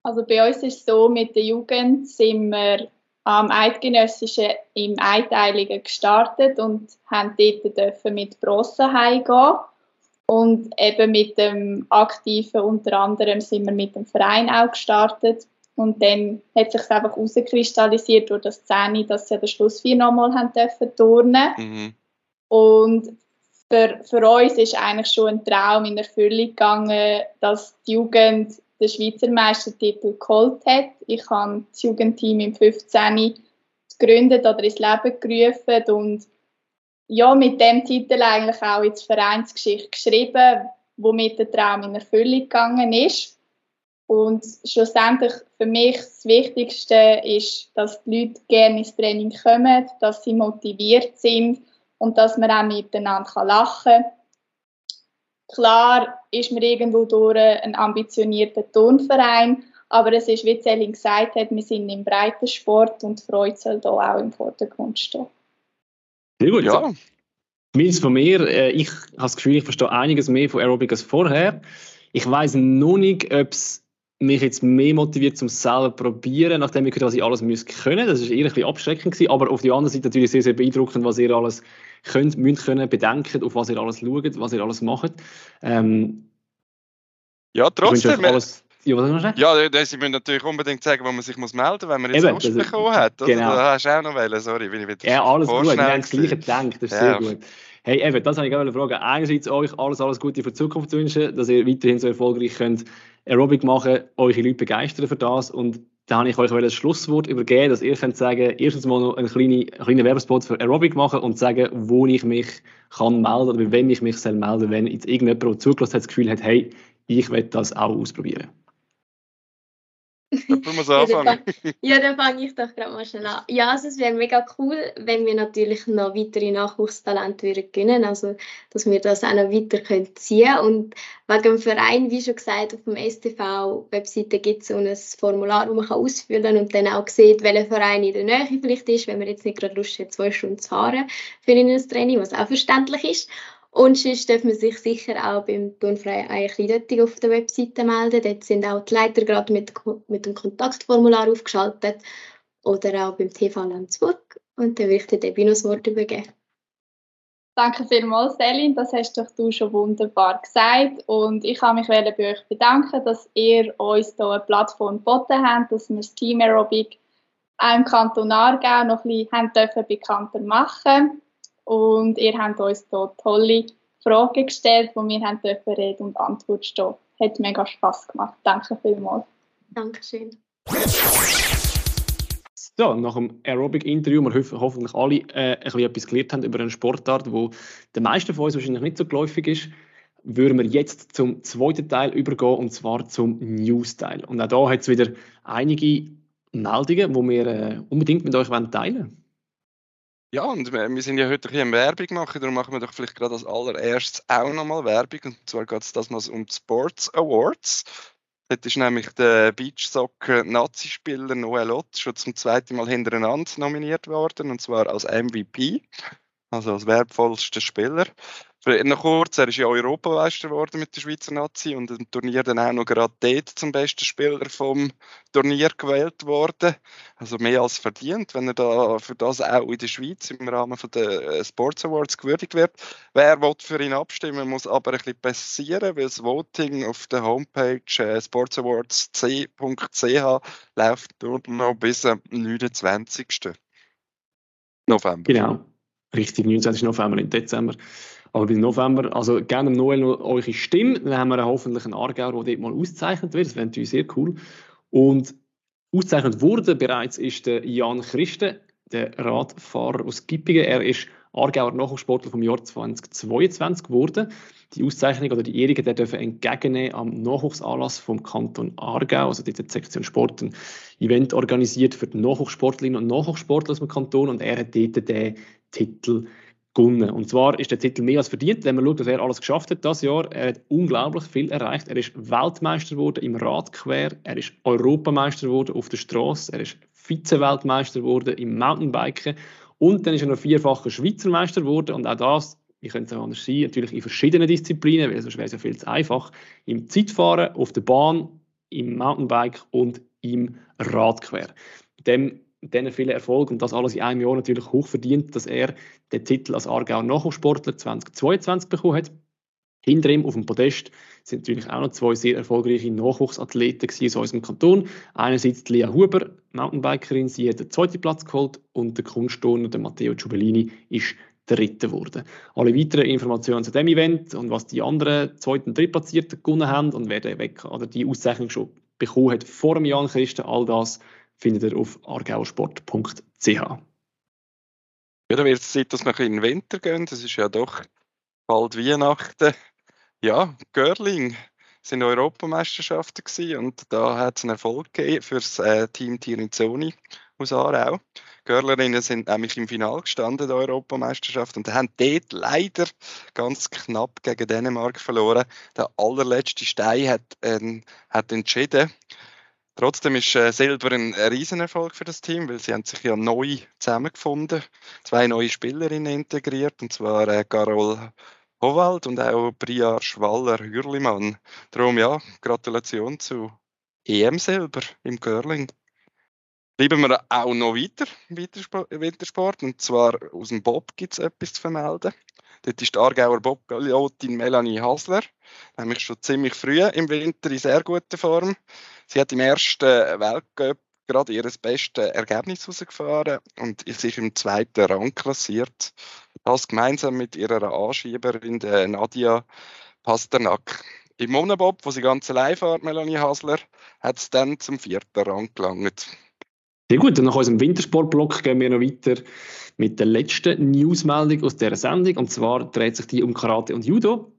Also bei uns ist es so, mit der Jugend sind wir am Eidgenössischen im Einteiligen gestartet und haben dort dürfen mit Brossen heimgehen. Und eben mit dem Aktiven unter anderem sind wir mit dem Verein auch gestartet. Und dann hat sich einfach herauskristallisiert durch das Zähne, dass sie an der Schlussvier nochmal haben dürfen turnen. Mhm. Und für, für uns ist eigentlich schon ein Traum in Erfüllung gegangen, dass die Jugend den Schweizer Meistertitel geholt hat. Ich habe das Jugendteam im 15. gegründet oder ins Leben gerufen und ja, mit dem Titel eigentlich auch ins Vereinsgeschichte geschrieben, womit der Traum in Erfüllung gegangen ist. Und schlussendlich für mich das Wichtigste ist, dass die Leute gerne ins Training kommen, dass sie motiviert sind und dass man auch miteinander lachen kann. Klar ist man irgendwo durch ein ambitionierter Turnverein, aber es ist, wie Selin gesagt hat, wir sind im breiten Sport und Freude soll da auch im Vordergrund stehen. Sehr gut, ja. Zumindest von mir, äh, ich habe das Gefühl, ich verstehe einiges mehr von Aerobic als vorher. Ich weiß noch nicht, ob es mich jetzt mehr motiviert zum selber probieren, nachdem ich ich alles müsste können. Das ist eher ein bisschen abschreckend gewesen, aber auf der anderen Seite natürlich sehr, sehr beeindruckend, was ihr alles könnt, müsst können, bedenken, auf was ihr alles schaut, was ihr alles macht. Ähm, ja, trotzdem. Ja, was ja, das müssen natürlich unbedingt sagen, wo man sich muss melden muss, wenn man jetzt Eben, Lust bekommen hat. Oder? Genau. Da hast du auch noch wählen, sorry, bin ich wieder Ja, alles gut, wir haben das Gleiche gedacht, das ist ja. sehr gut. Hey, Eben, das habe ich gerne fragen. Einerseits euch alles, alles Gute für die Zukunft zu wünschen, dass ihr weiterhin so erfolgreich könnt Aerobic machen, eure Leute begeistern für das und da habe ich euch das Schlusswort übergeben, dass ihr könnt sagen, erstens mal noch einen kleinen, kleinen Werbespot für Aerobic machen und sagen, wo ich mich kann melden oder wenn ich mich soll melden, wenn jetzt irgendjemand, der zugelassen hat, das Gefühl hat, hey, ich will das auch ausprobieren. Da muss anfangen. ja, dann fange ich doch gerade mal schnell an. Ja, also es wäre mega cool, wenn wir natürlich noch weitere Nachwuchstalente würden gewinnen, also dass wir das auch noch weiter können ziehen und wegen dem Verein, wie schon gesagt, auf dem STV-Webseite gibt es so ein Formular, das man kann ausfüllen kann und dann auch sieht, welcher Verein in der Nähe vielleicht ist, wenn man jetzt nicht gerade Lust hat, zwei Stunden zu fahren für ein Training, was auch verständlich ist. Und sonst darf man sich sicher auch beim Turnfrei eigentlich auf der Webseite melden. Dort sind auch die Leiter gerade mit, mit dem Kontaktformular aufgeschaltet. Oder auch beim TV Lenzburg. Und dann will ich dir das Wort übergeben. Danke vielmals, Selin. Das hast doch du schon wunderbar gesagt. Und ich kann mich bei euch bedanken, dass ihr uns hier eine Plattform geboten habt, dass wir das Team Aerobic auch im Kanton Aargau noch ein bisschen bekannter machen und ihr habt uns hier tolle Fragen gestellt, wo wir haben dürfen Rede und Antwort stehen. Hat mega Spass gemacht. Danke vielmals. Dankeschön. So, nach dem Aerobic-Interview, wir hoffen, hoffentlich alle äh, ein bisschen etwas gelernt haben über eine Sportart, wo den meisten von uns wahrscheinlich nicht so geläufig ist, würden wir jetzt zum zweiten Teil übergehen, und zwar zum News-Teil. Und auch da hat es wieder einige Meldungen, die wir äh, unbedingt mit euch teilen wollen. Ja, und wir sind ja heute ein Werbung machen, darum machen wir doch vielleicht gerade als allererstes auch nochmal Werbung. Und zwar geht es das mal um die Sports Awards. Dort ist nämlich der Beachsoccer-Nazi-Spieler Noel Ott schon zum zweiten Mal hintereinander nominiert worden, und zwar als MVP, also als wertvollster Spieler. Noch kurz, er ist ja Europameister geworden mit der Schweizer Nazi und im Turnier dann auch noch gerade dort zum besten Spieler vom Turnier gewählt worden. Also mehr als verdient, wenn er da für das auch in der Schweiz im Rahmen der äh, Sports Awards gewürdigt wird. Wer will für ihn abstimmen, muss aber ein bisschen passieren, weil das Voting auf der Homepage äh, sportsawards.ch läuft dort noch bis am 29. November. Genau, richtig, 29. November, im Dezember. Aber bis November, also gerne Noel noch eure Stimme, dann haben wir hoffentlich einen Aargauer, der dort mal ausgezeichnet wird. Das wäre natürlich sehr cool. Und ausgezeichnet wurde bereits ist der Jan Christen, der Radfahrer aus Gippingen. Er ist Aargauer Nachwuchssportler vom Jahr 2022 geworden. Die Auszeichnung oder die Ehrungen dürfen entgegennehmen am Nachwuchsanlass vom Kanton Aargau. Also die Sektion Sport ein Event organisiert für die Nachwuchssportlerinnen und Nachwuchssportler aus dem Kanton und er hat dort den Titel gewonnen. Und zwar ist der Titel mehr als verdient, wenn man schaut, was er alles geschafft hat das Jahr. Er hat unglaublich viel erreicht. Er ist Weltmeister geworden im Radquer, er ist Europameister geworden auf der Straße, er ist Vize-Weltmeister geworden im Mountainbiken und dann ist er noch vierfacher Schweizer Meister geworden und auch das wie könnte es auch anders sein, natürlich in verschiedenen Disziplinen, weil sonst wäre es ja viel zu einfach, im Zeitfahren, auf der Bahn, im Mountainbike und im Radquer. Dem diesen vielen Erfolg und das alles in einem Jahr natürlich hoch verdient, dass er den Titel als Aargauer Nachwuchssportler 2022 bekommen hat. Hinter ihm auf dem Podest sind natürlich auch noch zwei sehr erfolgreiche Nachwuchsathleten aus unserem Kanton. Einerseits Lia Huber, Mountainbikerin, sie hat den zweiten Platz geholt und der Kunstturner, der Matteo Giubellini, ist Dritter geworden. Alle weiteren Informationen zu dem Event und was die anderen zweiten und drittplatzierten gewonnen haben und wer weg, oder die Auszeichnung schon bekommen hat vor dem Jan Christen, all das findet ihr auf argausport.ch. Ja, dann wird es Zeit, dass wir in den Winter gehen. Es ist ja doch bald Weihnachten. Ja, Görling sind Europameisterschaften gewesen und da hat es einen Erfolg gegeben für das äh, Team Tirinzoni aus Aarau. Görlerinnen sind nämlich im Finale gestanden der Europameisterschaft und haben dort leider ganz knapp gegen Dänemark verloren. Der allerletzte Stein hat, äh, hat entschieden. Trotzdem ist äh, Silber ein, Riesenerfolg für das Team, weil sie haben sich ja neu zusammengefunden, zwei neue Spielerinnen integriert, und zwar äh, Carol Howald und auch Bria Schwaller-Hürlimann. Darum ja, Gratulation zu EM-Silber im Curling. Bleiben wir auch noch weiter im Wintersport, und zwar aus dem Bob gibt es etwas zu vermelden. Dort ist die Aargauer Bobpilotin Melanie Hasler, nämlich schon ziemlich früh im Winter in sehr guter Form. Sie hat im ersten Weltcup gerade ihr bestes Ergebnis herausgefahren und sich im zweiten Rang klassiert. Das gemeinsam mit ihrer Anschieberin Nadia Pasternak. Im Monobob, wo sie ganz allein fährt, Melanie Hasler, hat es dann zum vierten Rang gelangt. Sehr gut, und nach unserem Wintersportblock gehen wir noch weiter mit der letzten Newsmeldung aus dieser Sendung. Und zwar dreht sich die um Karate und Judo.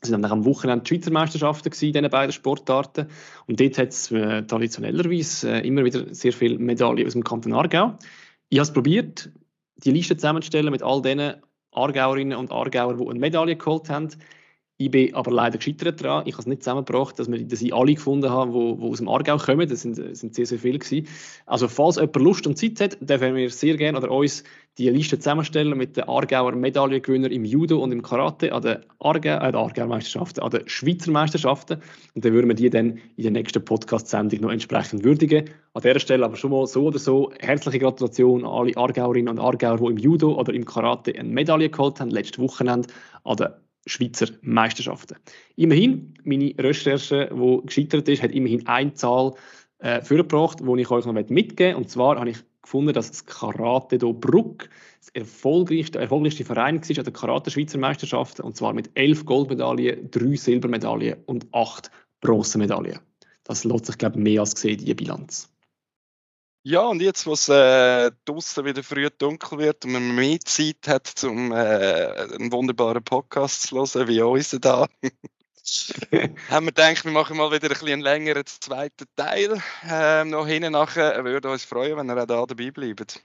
Es waren am Wochenende die Schweizer Meisterschaften in diesen beiden Sportarten. Und dort hat es äh, traditionellerweise äh, immer wieder sehr viele Medaillen aus dem Kanton Aargau. Ich habe es probiert, die Liste zusammenzustellen mit all den Aargauerinnen und Aargauern, die eine Medaille geholt haben. Ich bin aber leider gescheitert daran. Ich habe es nicht zusammengebracht, dass, wir, dass ich alle gefunden habe, die, die aus dem Aargau kommen. Das sind, sind sehr, sehr viele gewesen. Also falls jemand Lust und Zeit hat, dürfen wir sehr gerne oder uns die Liste zusammenstellen mit den Aargauer Medaillengewinnern im Judo und im Karate an den Aargau, äh, Aargau Meisterschaften, an den Schweizer Meisterschaften. Und dann würden wir die dann in der nächsten Podcast-Sendung noch entsprechend würdigen. An dieser Stelle aber schon mal so oder so herzliche Gratulation an alle Aargauerinnen und Aargauer, die im Judo oder im Karate eine Medaille geholt haben, letztes Wochenende an den Schweizer Meisterschaften. Immerhin, meine Recherche, die gescheitert ist, hat immerhin eine Zahl äh, vorgebracht, die ich euch noch mitgeben möchte. Und zwar habe ich gefunden, dass das Karate do Bruck das erfolgreichste, erfolgreichste Verein war an der Karate-Schweizer Meisterschaften. Und zwar mit elf Goldmedaillen, drei Silbermedaillen und acht Bronzemedaillen. Das lässt sich, glaube ich, mehr als sehen, diese Bilanz. Ja, und jetzt, wo es äh, draußen wieder früh dunkel wird und man mehr Zeit hat, um äh, einen wunderbaren Podcast zu hören, wie uns da, haben wir gedacht, wir machen mal wieder ein bisschen einen längeren zweiten Teil. Ähm, noch hinten nachher würde uns freuen, wenn ihr auch da dabei bleibt.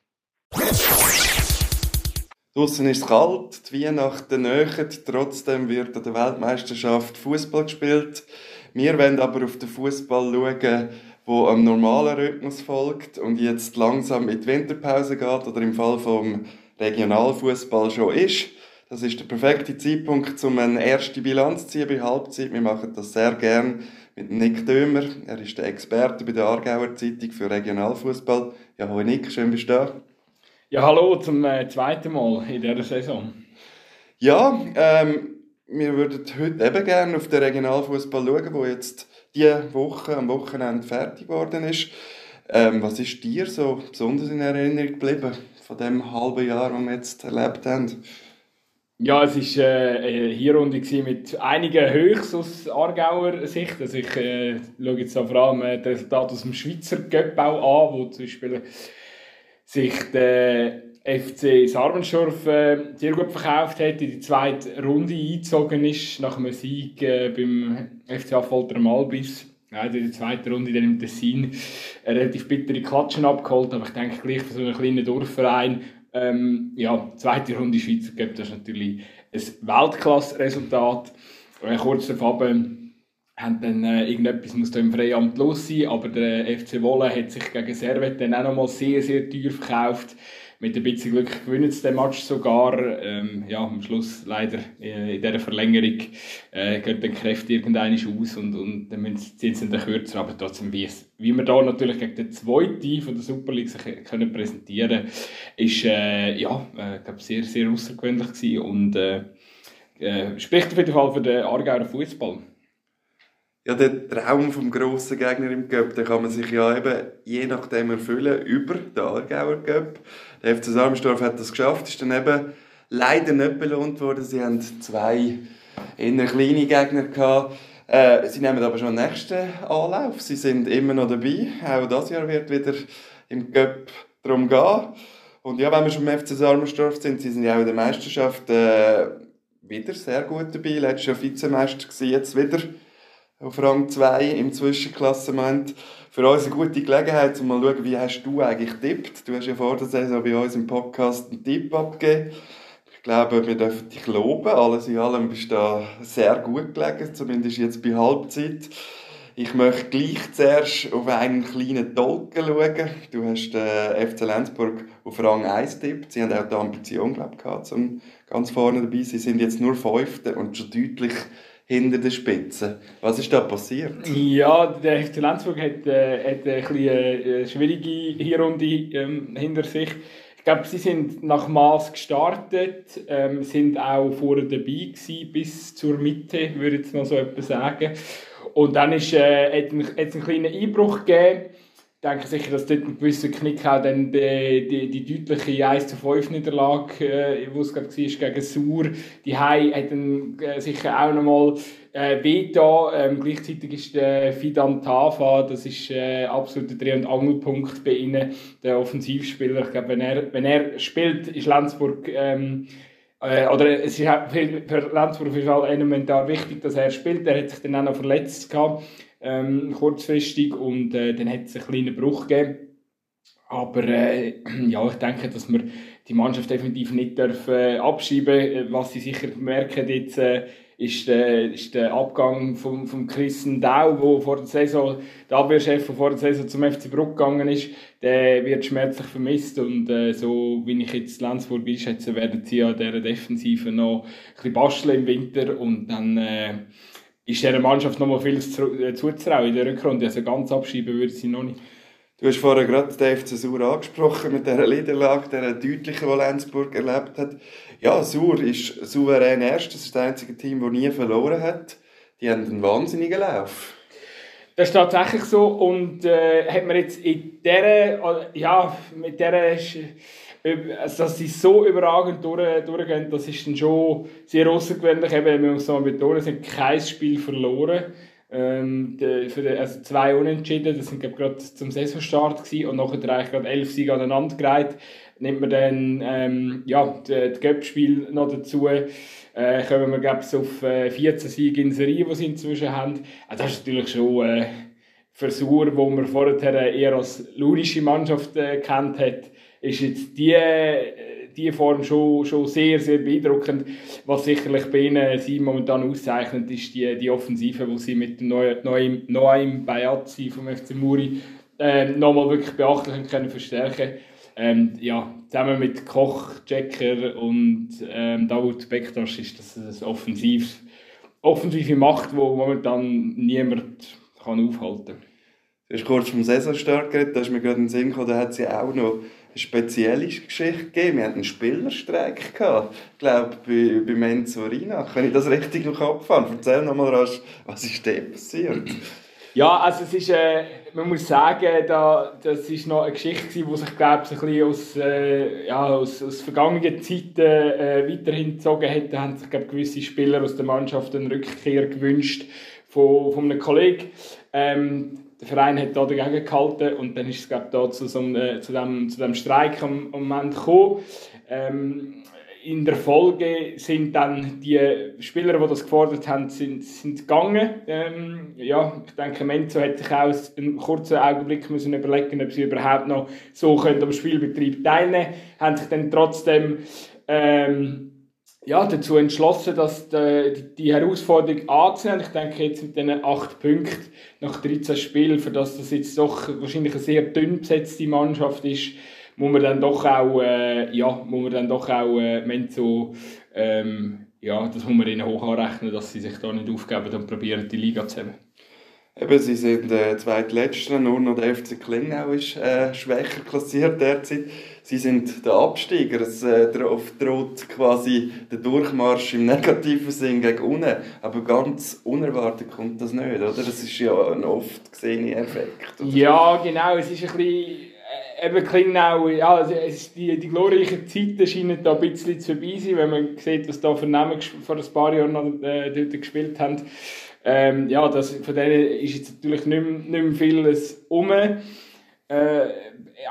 Draußen ist es kalt, die Weihnachten nähert, trotzdem wird an der Weltmeisterschaft Fußball gespielt. Wir wollen aber auf den Fußball schauen, wo einem normalen Rhythmus folgt und jetzt langsam in die Winterpause geht oder im Fall vom Regionalfußball schon ist. Das ist der perfekte Zeitpunkt, um eine erste Bilanz zu ziehen bei Halbzeit. Wir machen das sehr gern mit Nick Dömer. Er ist der Experte bei der Aargauer Zeitung für Regionalfußball. Ja, hallo Nick, schön bist du da. Ja, hallo zum äh, zweiten Mal in dieser Saison. Ja, ähm, wir würden heute eben gerne auf den Regionalfußball schauen, der jetzt diese Woche am Wochenende fertig geworden ist. Ähm, was ist dir so besonders in Erinnerung geblieben von dem halben Jahr, das wir jetzt erlebt haben? Ja, es war äh, eine Hinrunde mit einigen Höchst aus Aargauer Sicht. Also ich äh, schaue jetzt vor allem äh, das Resultat aus dem Schweizer Göppbau an, wo zum Beispiel sich der FC Sarmenstorf äh, sehr gut verkauft hat, in die zweite Runde eingezogen ist, nach einem Sieg äh, beim FC Affolter Malbis. Ja, in der zweiten Runde dann im Tessin eine relativ bittere Klatschen abgeholt, aber ich denke gleich für so einen kleinen Dorfverein, ähm, ja, zweite Runde Schweizer Cup, das ist natürlich ein Weltklasse-Resultat. Äh, kurz davor haben dann äh, irgendetwas muss da im Freiamt los sein, aber der FC Wolle hat sich gegen Servet dann auch nochmal sehr, sehr teuer verkauft. Mit ein bisschen Glück gewinnen sie den Match sogar. Ähm, ja, am Schluss leider äh, in dieser Verlängerung äh, geht dann Kräfte irgendeine aus und, und dann sind sie dann kürzer. Aber trotzdem, wie, es, wie wir da natürlich gegen den zweiten von der Super League sich können präsentieren ist äh, ja, äh, glaub, sehr, sehr außergewöhnlich gewesen und äh, äh, spricht auf jeden Fall für den Aargauer Fußball ja, der Traum vom grossen Gegner im Cup, den kann man sich ja eben je nachdem erfüllen über den Aargauer Cup. Der FC Sarmenstorf hat das geschafft, ist dann eben leider nicht belohnt worden. Sie haben zwei eher kleine Gegner gehabt. Äh, sie nehmen aber schon den nächsten Anlauf. Sie sind immer noch dabei. Auch dieses Jahr wird wieder im Cup darum gehen. Und ja, wenn wir schon im FC Sarmenstorf sind, sie sind ja auch in der Meisterschaft äh, wieder sehr gut dabei. Letztes Jahr Vizemeister gewesen, jetzt wieder auf Rang 2 im Zwischenklassement. Für uns eine gute Gelegenheit, um mal zu schauen, wie hast du eigentlich tippt. Du hast ja vor der Saison bei uns im Podcast einen Tipp abgegeben. Ich glaube, wir dürfen dich loben. Alles in allem bist du da sehr gut gelegen, zumindest jetzt bei Halbzeit. Ich möchte gleich zuerst auf einen kleinen Tolken schauen. Du hast den äh, FC Lenzburg auf Rang 1 tippt. Sie haben auch die Ambition, glaube ich, gehabt, um ganz vorne dabei Sie sind jetzt nur Fünfte und schon deutlich hinter der Spitze. Was ist da passiert? Ja, der FC Lenzburg hat, äh, hat eine, eine schwierige Hinrunde ähm, hinter sich. Ich glaube, sie sind nach Maß gestartet, ähm, sind auch vorher dabei gewesen, bis zur Mitte, würde ich jetzt mal so etwas sagen. Und dann ist, äh, hat es einen kleinen Einbruch gegeben denke sicher, dass dort ein gewisser Knick auch dann die, die, die deutliche 1 zu 5 Niederlage, äh, wo es gerade war, gegen Sur, die Hai hat dann äh, sicher auch nochmal äh, wehgetan. Ähm, gleichzeitig ist der Fidan Tafa, das ist äh, absoluter Dreh- und Angelpunkt bei ihnen, der Offensivspieler. Ich glaube, wenn er, wenn er spielt, ist Lenzburg ähm, äh, oder es ist für, für Lenzburg auf jeden Fall elementar wichtig, dass er spielt. Er hat sich dann auch noch verletzt gehabt ähm, kurzfristig und äh, dann hat es einen kleinen Bruch gegeben. Aber äh, ja, ich denke, dass wir die Mannschaft definitiv nicht dürfen, äh, abschreiben Was sie sicher merken jetzt, äh, ist, der, ist der Abgang von, von Christen Dau, der vor der Saison, der Abwehrchef, der vor der Saison zum FC Bruck gegangen ist, der wird schmerzlich vermisst und äh, so wie ich jetzt Lenzburg einschätze, werden sie an dieser Defensive noch ein bisschen basteln im Winter und dann äh, ist dieser Mannschaft noch mal vieles äh, zuzutrauen in der Rückrunde. Also ganz abschreiben würde sie noch nicht. Du hast vorher gerade den FC Sur angesprochen mit dieser Niederlage, dieser deutlichen, die Lenzburg erlebt hat. Ja, Sur ist souverän erst. Das ist das einzige Team, das nie verloren hat. Die haben einen wahnsinnigen Lauf. Das ist tatsächlich so und äh, hat man jetzt in dieser, äh, ja, mit dieser also, dass sie so überragend durch, durchgehen, das ist dann schon sehr außergewöhnlich. Eben, man muss mal betonen, sie haben kein Spiel verloren. Ähm, für die, also zwei Unentschieden, das sind gerade zum Saisonstart gewesen, und nachher eigentlich gerade elf Siege aneinander gereiht. Nimmt man dann ähm, ja, das Göppspiel noch dazu, äh, kommen wir glaube auf äh, 14 Siege in Serie, die sie inzwischen haben. Also das ist natürlich schon äh, Versuch, wo man vorher eher als lurische Mannschaft äh, kennt hat ist jetzt die, die Form schon, schon sehr, sehr beeindruckend. Was sicherlich bei ihnen sie momentan auszeichnet, ist die, die Offensive, die sie mit dem neuen Noaim Bayazzi vom FC Muri äh, nochmal wirklich beachtlich können verstärken ähm, ja, zusammen mit Koch, Jacker und ähm, David Bektas ist das eine offensiv, offensive Macht, die momentan niemand kann aufhalten kann. Du hast kurz vom Saisonstart geredet, da ist mir gerade in den Sinn gekommen, da hat sie auch noch spezielle Geschichte gegeben. Wir hatten einen Spielerstreik gehabt, glaube, bei, bei Menzorina. Kann ich das richtig im Kopf haben? Erzähl nochmal, was ist da passiert? Ja, also es ist, äh, man muss sagen, da, das ist noch eine Geschichte, die sich, glaube ich, ein bisschen aus, äh, ja, aus, aus vergangenen Zeiten äh, weiterhin gezogen hat. Da haben sich, glaube gewisse Spieler aus der Mannschaft eine Rückkehr gewünscht von, von einem Kollegen. Ähm, der Verein hat da dagegen gehalten und dann ist es glaube da zu, so einem, äh, zu, dem, zu dem Streik am, am Moment gekommen. Ähm, in der Folge sind dann die Spieler, die das gefordert haben, sind, sind gegangen. Ähm, ja, ich denke, Menzo hätte sich auch einen kurzen Augenblick müssen überlegen, ob sie überhaupt noch so können am Spielbetrieb teilnehmen können. Haben sich dann trotzdem ähm, ja, dazu entschlossen, dass die, die Herausforderung anzunehmen. Ich denke jetzt mit diesen acht Punkten nach 13 Spielen, für das das jetzt doch wahrscheinlich eine sehr dünn besetzte Mannschaft ist, muss man dann doch auch, äh, ja, muss man dann doch auch, äh, so, ähm, ja, das muss man ihnen hoch anrechnen, dass sie sich da nicht aufgeben und probieren, die Liga zu haben. Eben, sie sind äh, zweitletzter, nur noch der FC Klingau ist äh, schwächer klassiert derzeit. Sie sind der Absteiger. Es äh, droht quasi der Durchmarsch im negativen Sinn gegen unten. Aber ganz unerwartet kommt das nicht, oder? Das ist ja ein oft gesehener Effekt. Oder? Ja, genau. Es ist ein bisschen eben Klingnau, ja, die, die glorreichen Zeiten scheinen da ein bisschen zu vorbei sein, wenn man sieht, was da vor ein paar Jahren noch äh, dort gespielt haben. Ähm, ja, das, von denen ist jetzt natürlich nicht mehr, nicht mehr vieles um. Äh,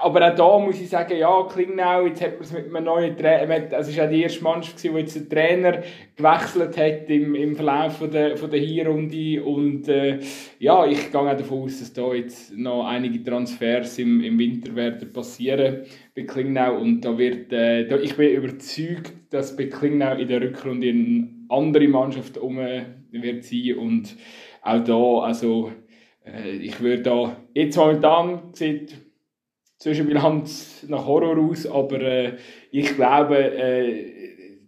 aber auch da muss ich sagen, ja, Klingnau, jetzt hat man es mit einem neuen Trainer, also es war auch die erste Mannschaft, wo jetzt der Trainer gewechselt hat im, im Verlauf von der, von der Hinrunde. Und äh, ja, ich gehe auch davon aus, dass da jetzt noch einige Transfers im, im Winter werden passieren bei Klingnau und da wird, äh, da, ich bin überzeugt, dass bei Klingnau in der Rückrunde eine andere Mannschaft um wird sein. Und auch da, also äh, ich würde da, jetzt momentan sieht Zwischenbilanz nach Horror aus, aber äh, ich glaube, äh,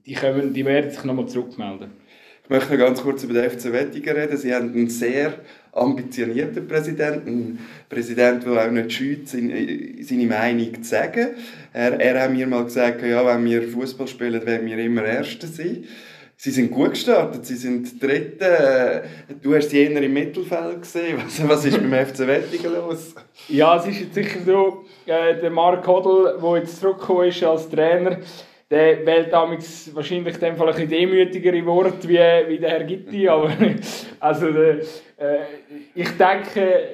die, kommen, die werden sich nochmal zurückmelden. Ich möchte noch ganz kurz über den FC Wettigen reden. Sie haben einen sehr ambitionierten Präsidenten, einen Präsidenten, der auch nicht scheut, seine Meinung zu sagen. Er, er hat mir mal gesagt, ja, wenn wir Fußball spielen, werden wir immer Erste sein. Sie sind gut gestartet, sie sind Dritte. Du hast eher im Mittelfeld gesehen. Was, was ist beim FC Wettigen los? Ja, es ist jetzt sicher so, äh, der Mark Hodl, der jetzt zurückgekommen ist als Trainer, der wählt damals wahrscheinlich dem Fall ein bisschen demütigere Worte wie, wie der Herr Gitti. Aber also, der, äh, ich denke,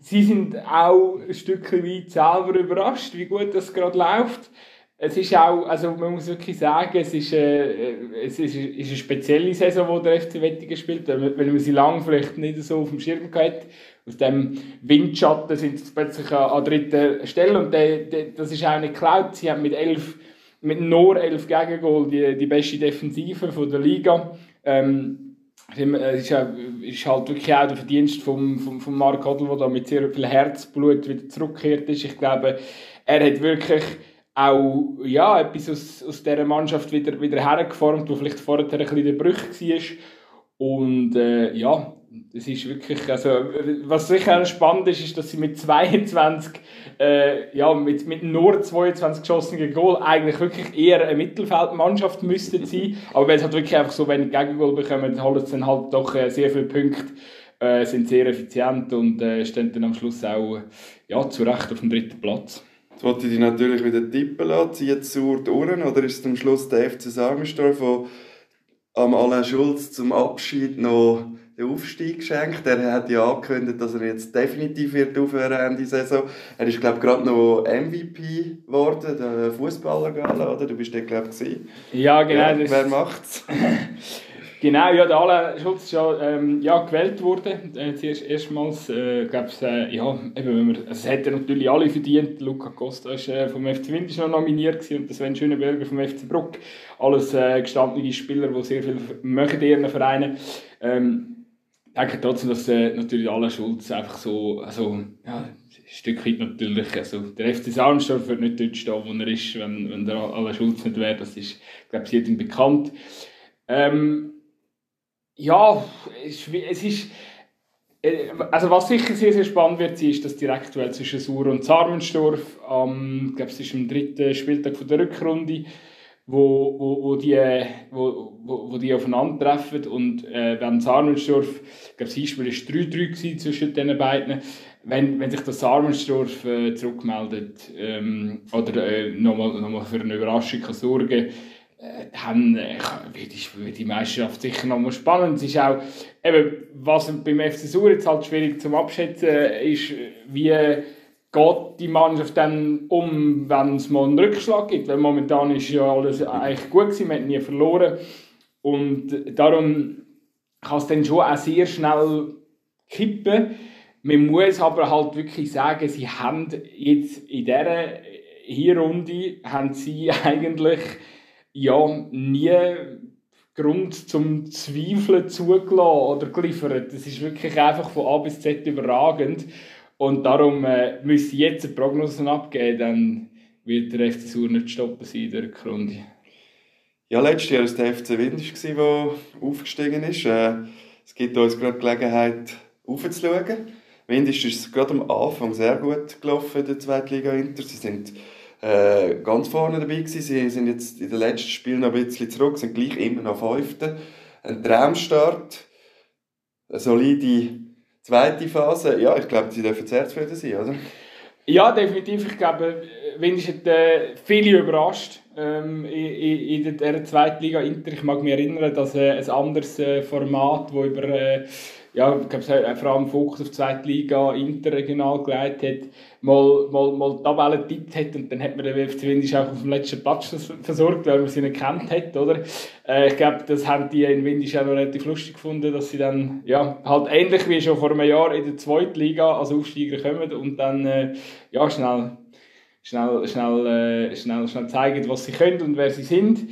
sie sind auch ein Stück weit selber überrascht, wie gut das gerade läuft es ist auch, also man muss wirklich sagen, es ist, äh, es ist, ist eine spezielle Saison, die der FC Wettigen spielt, weil man sie lange vielleicht nicht so auf dem Schirm hat. Aus dem Windschatten sind sie plötzlich an, an dritter Stelle und der, der, das ist auch nicht geklaut. Sie haben mit elf, mit nur elf Gegengol die, die beste Defensive von der Liga. Ähm, es ist, ist halt wirklich auch der Verdienst von vom, vom Mark Hodl, der da mit sehr viel Herzblut wieder zurückgekehrt ist. Ich glaube, er hat wirklich auch ja, etwas aus, aus dieser Mannschaft wieder, wieder hergeformt, wo vielleicht vorher ein bisschen der Bruch war. Und äh, ja, es ist wirklich, also, was sicher spannend ist, ist, dass sie mit 22, äh, ja, mit, mit nur 22 geschossenen Goal eigentlich wirklich eher eine Mittelfeldmannschaft müsste sein. Aber wenn es halt wirklich einfach so wenig Gegengol bekommen, holen sie dann halt doch äh, sehr viele Punkte, äh, sind sehr effizient und äh, stehen dann am Schluss auch ja, zu Recht auf dem dritten Platz. Jetzt wollte ich dich natürlich wieder tippen lassen. Zieht es die Ohren oder ist es am Schluss der FC Samenstorf, der am Alain Schulz zum Abschied noch den Aufstieg geschenkt. Er hat ja angekündigt, dass er jetzt definitiv wird aufhören Ende Saison. Er ist glaube gerade noch MVP geworden, der Fußballer oder? Du bist der glaube ich. Ja genau. Ja, wer macht's? Genau, ja, der Alain Schulz ist ja, ähm, ja gewählt worden. Äh, zuerst, erstmals, äh, gab's, äh, ja, eben, wenn wir, also es hätten natürlich alle verdient. Luca Costa ist äh, vom FC Windisch noch nominiert gewesen, und Sven Schönenberger vom FC Bruck. Alles äh, gestandene Spieler, die sehr viel in ihren Vereinen. Ähm, ich denke trotzdem, dass äh, natürlich Alain Schulz einfach so, also, ja, ein Stück weit natürlich, also der FC Sarnsdorf wird nicht dort stehen, wo er ist, wenn, wenn der Alain Schulz nicht wäre. Das ist, glaube ich, jedem bekannt. Ähm, ja, es ist. Äh, also was sicher sehr, sehr spannend wird, ist das Direktduell zwischen Sur und Sarmenstorf. Am, ich glaube, es ist am dritten Spieltag von der Rückrunde, wo, wo, wo, die, wo, wo, die aufeinandertreffen. Und äh, wenn Sarmenstorf, ich glaube, das Hinspiel war 3-3 zwischen den beiden. Wenn, wenn sich das Sarmenstorf äh, zurückmeldet ähm, oder äh, nochmal noch für eine Überraschung kann sorgen kann, äh, dann äh, wird, die, die Meisterschaft sicher noch mal spannend. Es ist auch, eben, was beim FC Sur jetzt halt schwierig zum Abschätzen ist, wie geht die Mannschaft dann um, wenn es mal einen Rückschlag gibt. Weil momentan ist ja alles eigentlich gut gewesen, man hat nie verloren. Und darum kann es dann schon auch sehr schnell kippen. Man muss aber halt wirklich sagen, sie haben jetzt in dieser Hinrunde haben sie eigentlich ja nie Grund zum Zweifeln zugelassen oder geliefert. Das ist wirklich einfach von A bis Z überragend. Und darum äh, müsste jetzt eine Prognose abgeben, dann wird der FC Sur nicht stoppen sein in der Rückrunde. Ja, letztes Jahr war es der FC Windisch, der aufgestiegen ist. Äh, es gibt uns gerade Gelegenheit, aufzuschauen. Windisch ist gerade am Anfang sehr gut gelaufen in der Zweitliga Inter. Sie sind äh, ganz vorne dabei gewesen. Sie sind jetzt in den letzten Spielen noch ein bisschen zurück, sind gleich immer noch Fünfte. Ein Traumstart, eine solide zweite Phase. Ja, ich glaube, sie dürfen sehr zufrieden sein, oder? Ja, definitiv. Ich glaube, Windisch hat äh, viele überrascht ähm, in, in, der zweiten Liga Inter. Ich mag mich erinnern, dass äh, ein anderes äh, Format, das über äh, ja, ich glaube, vor allem Fokus auf die zweite Liga interregional geleitet hat, mal, mal, mal Tabellen getippt hat und dann hat man den WFC Windisch auch auf dem letzten Platz versorgt, weil man sie nicht kennt hat, oder? Äh, ich glaube, das haben die in Windisch auch noch relativ lustig gefunden, dass sie dann, ja, halt ähnlich wie schon vor einem Jahr in der zweiten Liga als Aufsteiger kommen und dann, äh, ja, schnell, schnell, schnell, äh, schnell, schnell zeigen, was sie können und wer sie sind.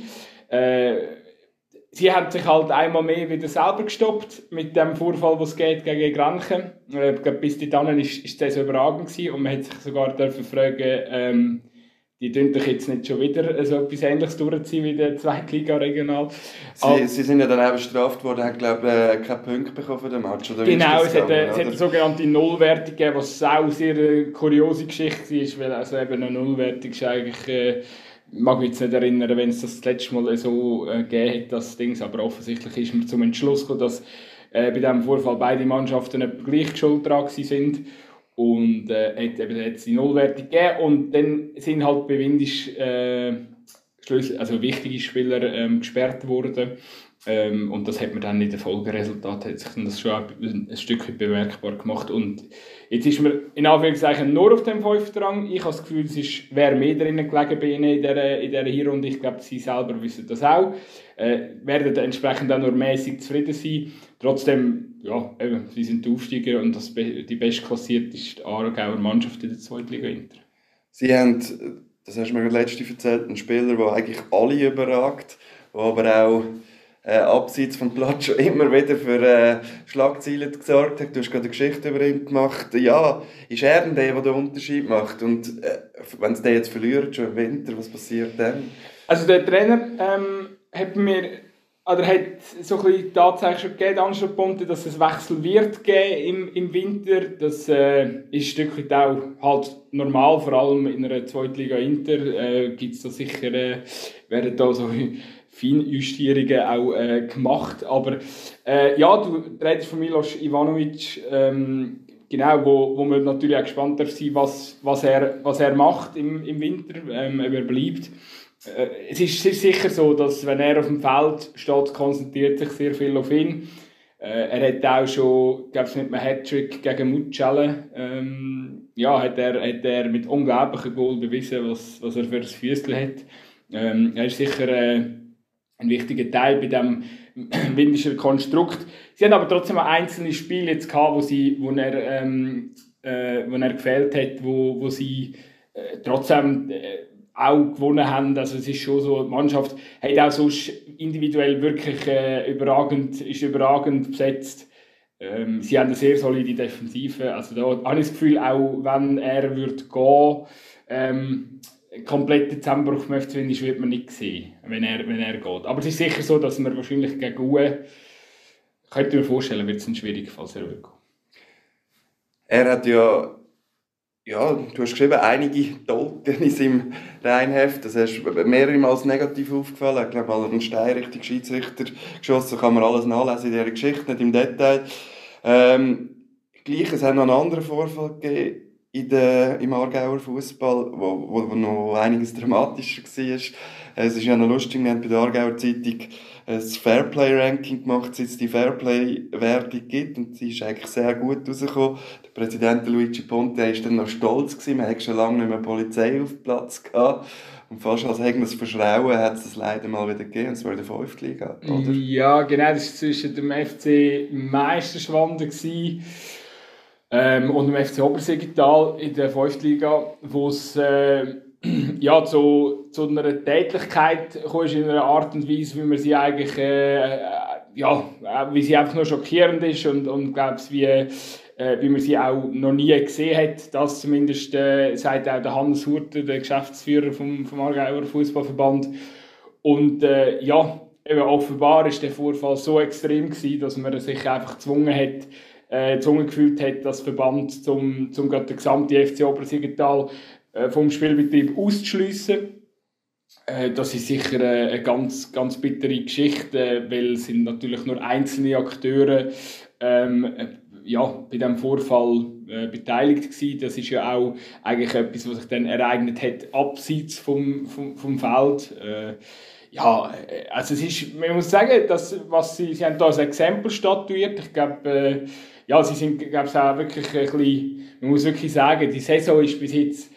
Äh, sie haben sich halt einmal mehr wieder selber gestoppt mit dem Vorfall, was geht gegen Granchen. Äh, bis dahin ist, ist das überragend gewesen und man hat sich sogar dürfen fragen, ähm, die tun doch jetzt nicht schon wieder so etwas Ähnliches durchziehen wie der Zweitliga regional. Sie, sie sind ja dann auch bestraft worden, haben glaube ich äh, keine Punkte bekommen für den Match. Oder genau, es hat, es hat eine sogenannte Nullwertung gegeben, was auch sehr eine kuriose Geschichte ist, weil also eben eine Nullwertung ist eigentlich äh, mag mich jetzt nicht erinnern, wenn es das, das letzte Mal so äh, gegeben hat, das Ding, aber offensichtlich ist man zum Entschluss gekommen, dass äh, bei diesem Vorfall beide Mannschaften gleich schuld dran sind. Und äh, hat eben jetzt die Nullwertung gegeben. Und dann sind halt bei Windisch äh, also wichtige Spieler ähm, gesperrt worden ähm, und das hat man dann in den Folgeresultaten hat sich das schon ein, ein Stück bemerkbar gemacht. Und jetzt ist man in Anführungszeichen nur auf dem fünften Rang. Ich habe das Gefühl, es ist, wäre mehr drinnen gelegen bei ihnen in dieser, in. Ich glaube, sie selber wissen das auch. Äh, werden entsprechend auch nur mäßig zufrieden sein. Trotzdem, ja, eben, sie sind die Aufsteiger und das, die bestklassierte ist die Aargauer Mannschaft in der zweiten Liga Inter. Sie haben, das hast du mir letzte erzählt, einen Spieler, der eigentlich alle überragt, der aber auch äh, abseits vom Platz schon immer wieder für äh, Schlagzeilen gesorgt hat. Du hast gerade eine Geschichte über ihn gemacht. Ja, ist er denn der, der den Unterschied macht? Und äh, wenn es den jetzt verliert, schon im Winter, was passiert dann? Also der Trainer ähm, hat mir oder hat so ein bisschen tatsächlich schon gegeben, Anschlusspunkte, dass es Wechsel wird geben im, im Winter. Das äh, ist ein Stück weit auch halt normal, vor allem in einer Zweitliga Inter äh, gibt es da sicher, äh, werden da so Feinjustierungen auch äh, gemacht. Aber äh, ja, du redest von Milos Ivanovic, ähm, genau, wo, wo man natürlich auch gespannt sein, was, was, er, was er macht im, im Winter, ähm, ob er bleibt. Äh, es ist sicher so, dass wenn er auf dem Feld steht, konzentriert sich sehr viel auf ihn. Äh, er hat auch schon, glaube ich, mit einem Hattrick gegen Mucelle, ähm, ja, hat er, hat er mit unglaublichen Goal bewiesen, was, was er für ein Füßchen hat. Ähm, er ist sicher äh, ein wichtiger Teil bei dem windischer Konstrukt. Sie haben aber trotzdem auch einzelne Spiele jetzt gehabt, wo, sie, wo, er, ähm, äh, wo er gefehlt hat, wo, wo sie äh, trotzdem äh, auch gewonnen haben. Also es ist schon so, die Mannschaft hat auch sonst individuell wirklich äh, überragend, ist überragend besetzt. Ähm, sie haben eine sehr solide Defensive. Also da habe ich das Gefühl, auch wenn er wird gehen, ähm, kompletten Zusammenbruch vom FC Windisch wird man nicht sehen, wenn er, wenn er geht. Aber es ist sicher so, dass man wahrscheinlich gegen Uwe, könnte mir vorstellen, wird es schwierig, falls er will gehen. Er hat ja, ja, du hast geschrieben, einige Dolken in seinem Reinheft. Das ist mehrere Mal negativ aufgefallen. Ich glaube, mal einen Stein Richtung Schiedsrichter geschossen. kann man alles nachlesen in dieser Geschichte, nicht im Detail. Ähm, gleich, es hat noch einen anderen Vorfall gegeben in der, im Aargauer Fußball, wo, wo, wo noch einiges dramatischer war. Es ist ja noch lustig, wir haben bei der Aargauer Zeitung ein Fairplay-Ranking gemacht, seit es die Fairplay-Wertung gibt. Und sie ist eigentlich sehr gut rausgekommen. Der Präsident Luigi Ponte war dann noch stolz. Gewesen. Man hatte schon lange nicht mehr Polizei auf Platz gehabt. Und fast als hätten wir es verschrauen, hat es das leider mal wieder gegeben, und zwar in der 5. Liga, oder? Ja, genau. Das war zwischen dem FC Meisterschwanden ähm, und dem FC Obersiggetal in der 5. Liga, wo es äh, ja, zu, zu einer Tätigkeit kam, in einer Art und Weise, wie man sie eigentlich, äh, äh ja, wie sie einfach nur schockierend ist und, und glaub's, wie, äh, wie man sie auch noch nie gesehen hat. Das zumindest äh, sagt auch der Hannes Hurter, der Geschäftsführer vom, vom Aargauer Fußballverband. Und äh, ja, eben offenbar ist der Vorfall so extrem gewesen, dass man sich einfach gezwungen hat, äh, gezwungen gefühlt hat, das Verband zum, zum den gesamten FC Obersiggetal äh, vom Spielbetrieb auszuschliessen. Äh, das ist sicher äh, eine ganz, ganz bittere Geschichte, weil es sind natürlich nur einzelne Akteure ähm, ja, bei diesem Vorfall äh, beteiligt gewesen. Das ist ja auch eigentlich etwas, was sich dann ereignet hat, abseits vom, vom, vom Feld. Äh, ja, also es ist, man muss sagen, dass, was sie, sie haben da als Exempel statuiert. Ich glaube, äh, ja, sie sind, glaube ich, auch wirklich ein bisschen, man muss wirklich sagen, die Saison ist bis jetzt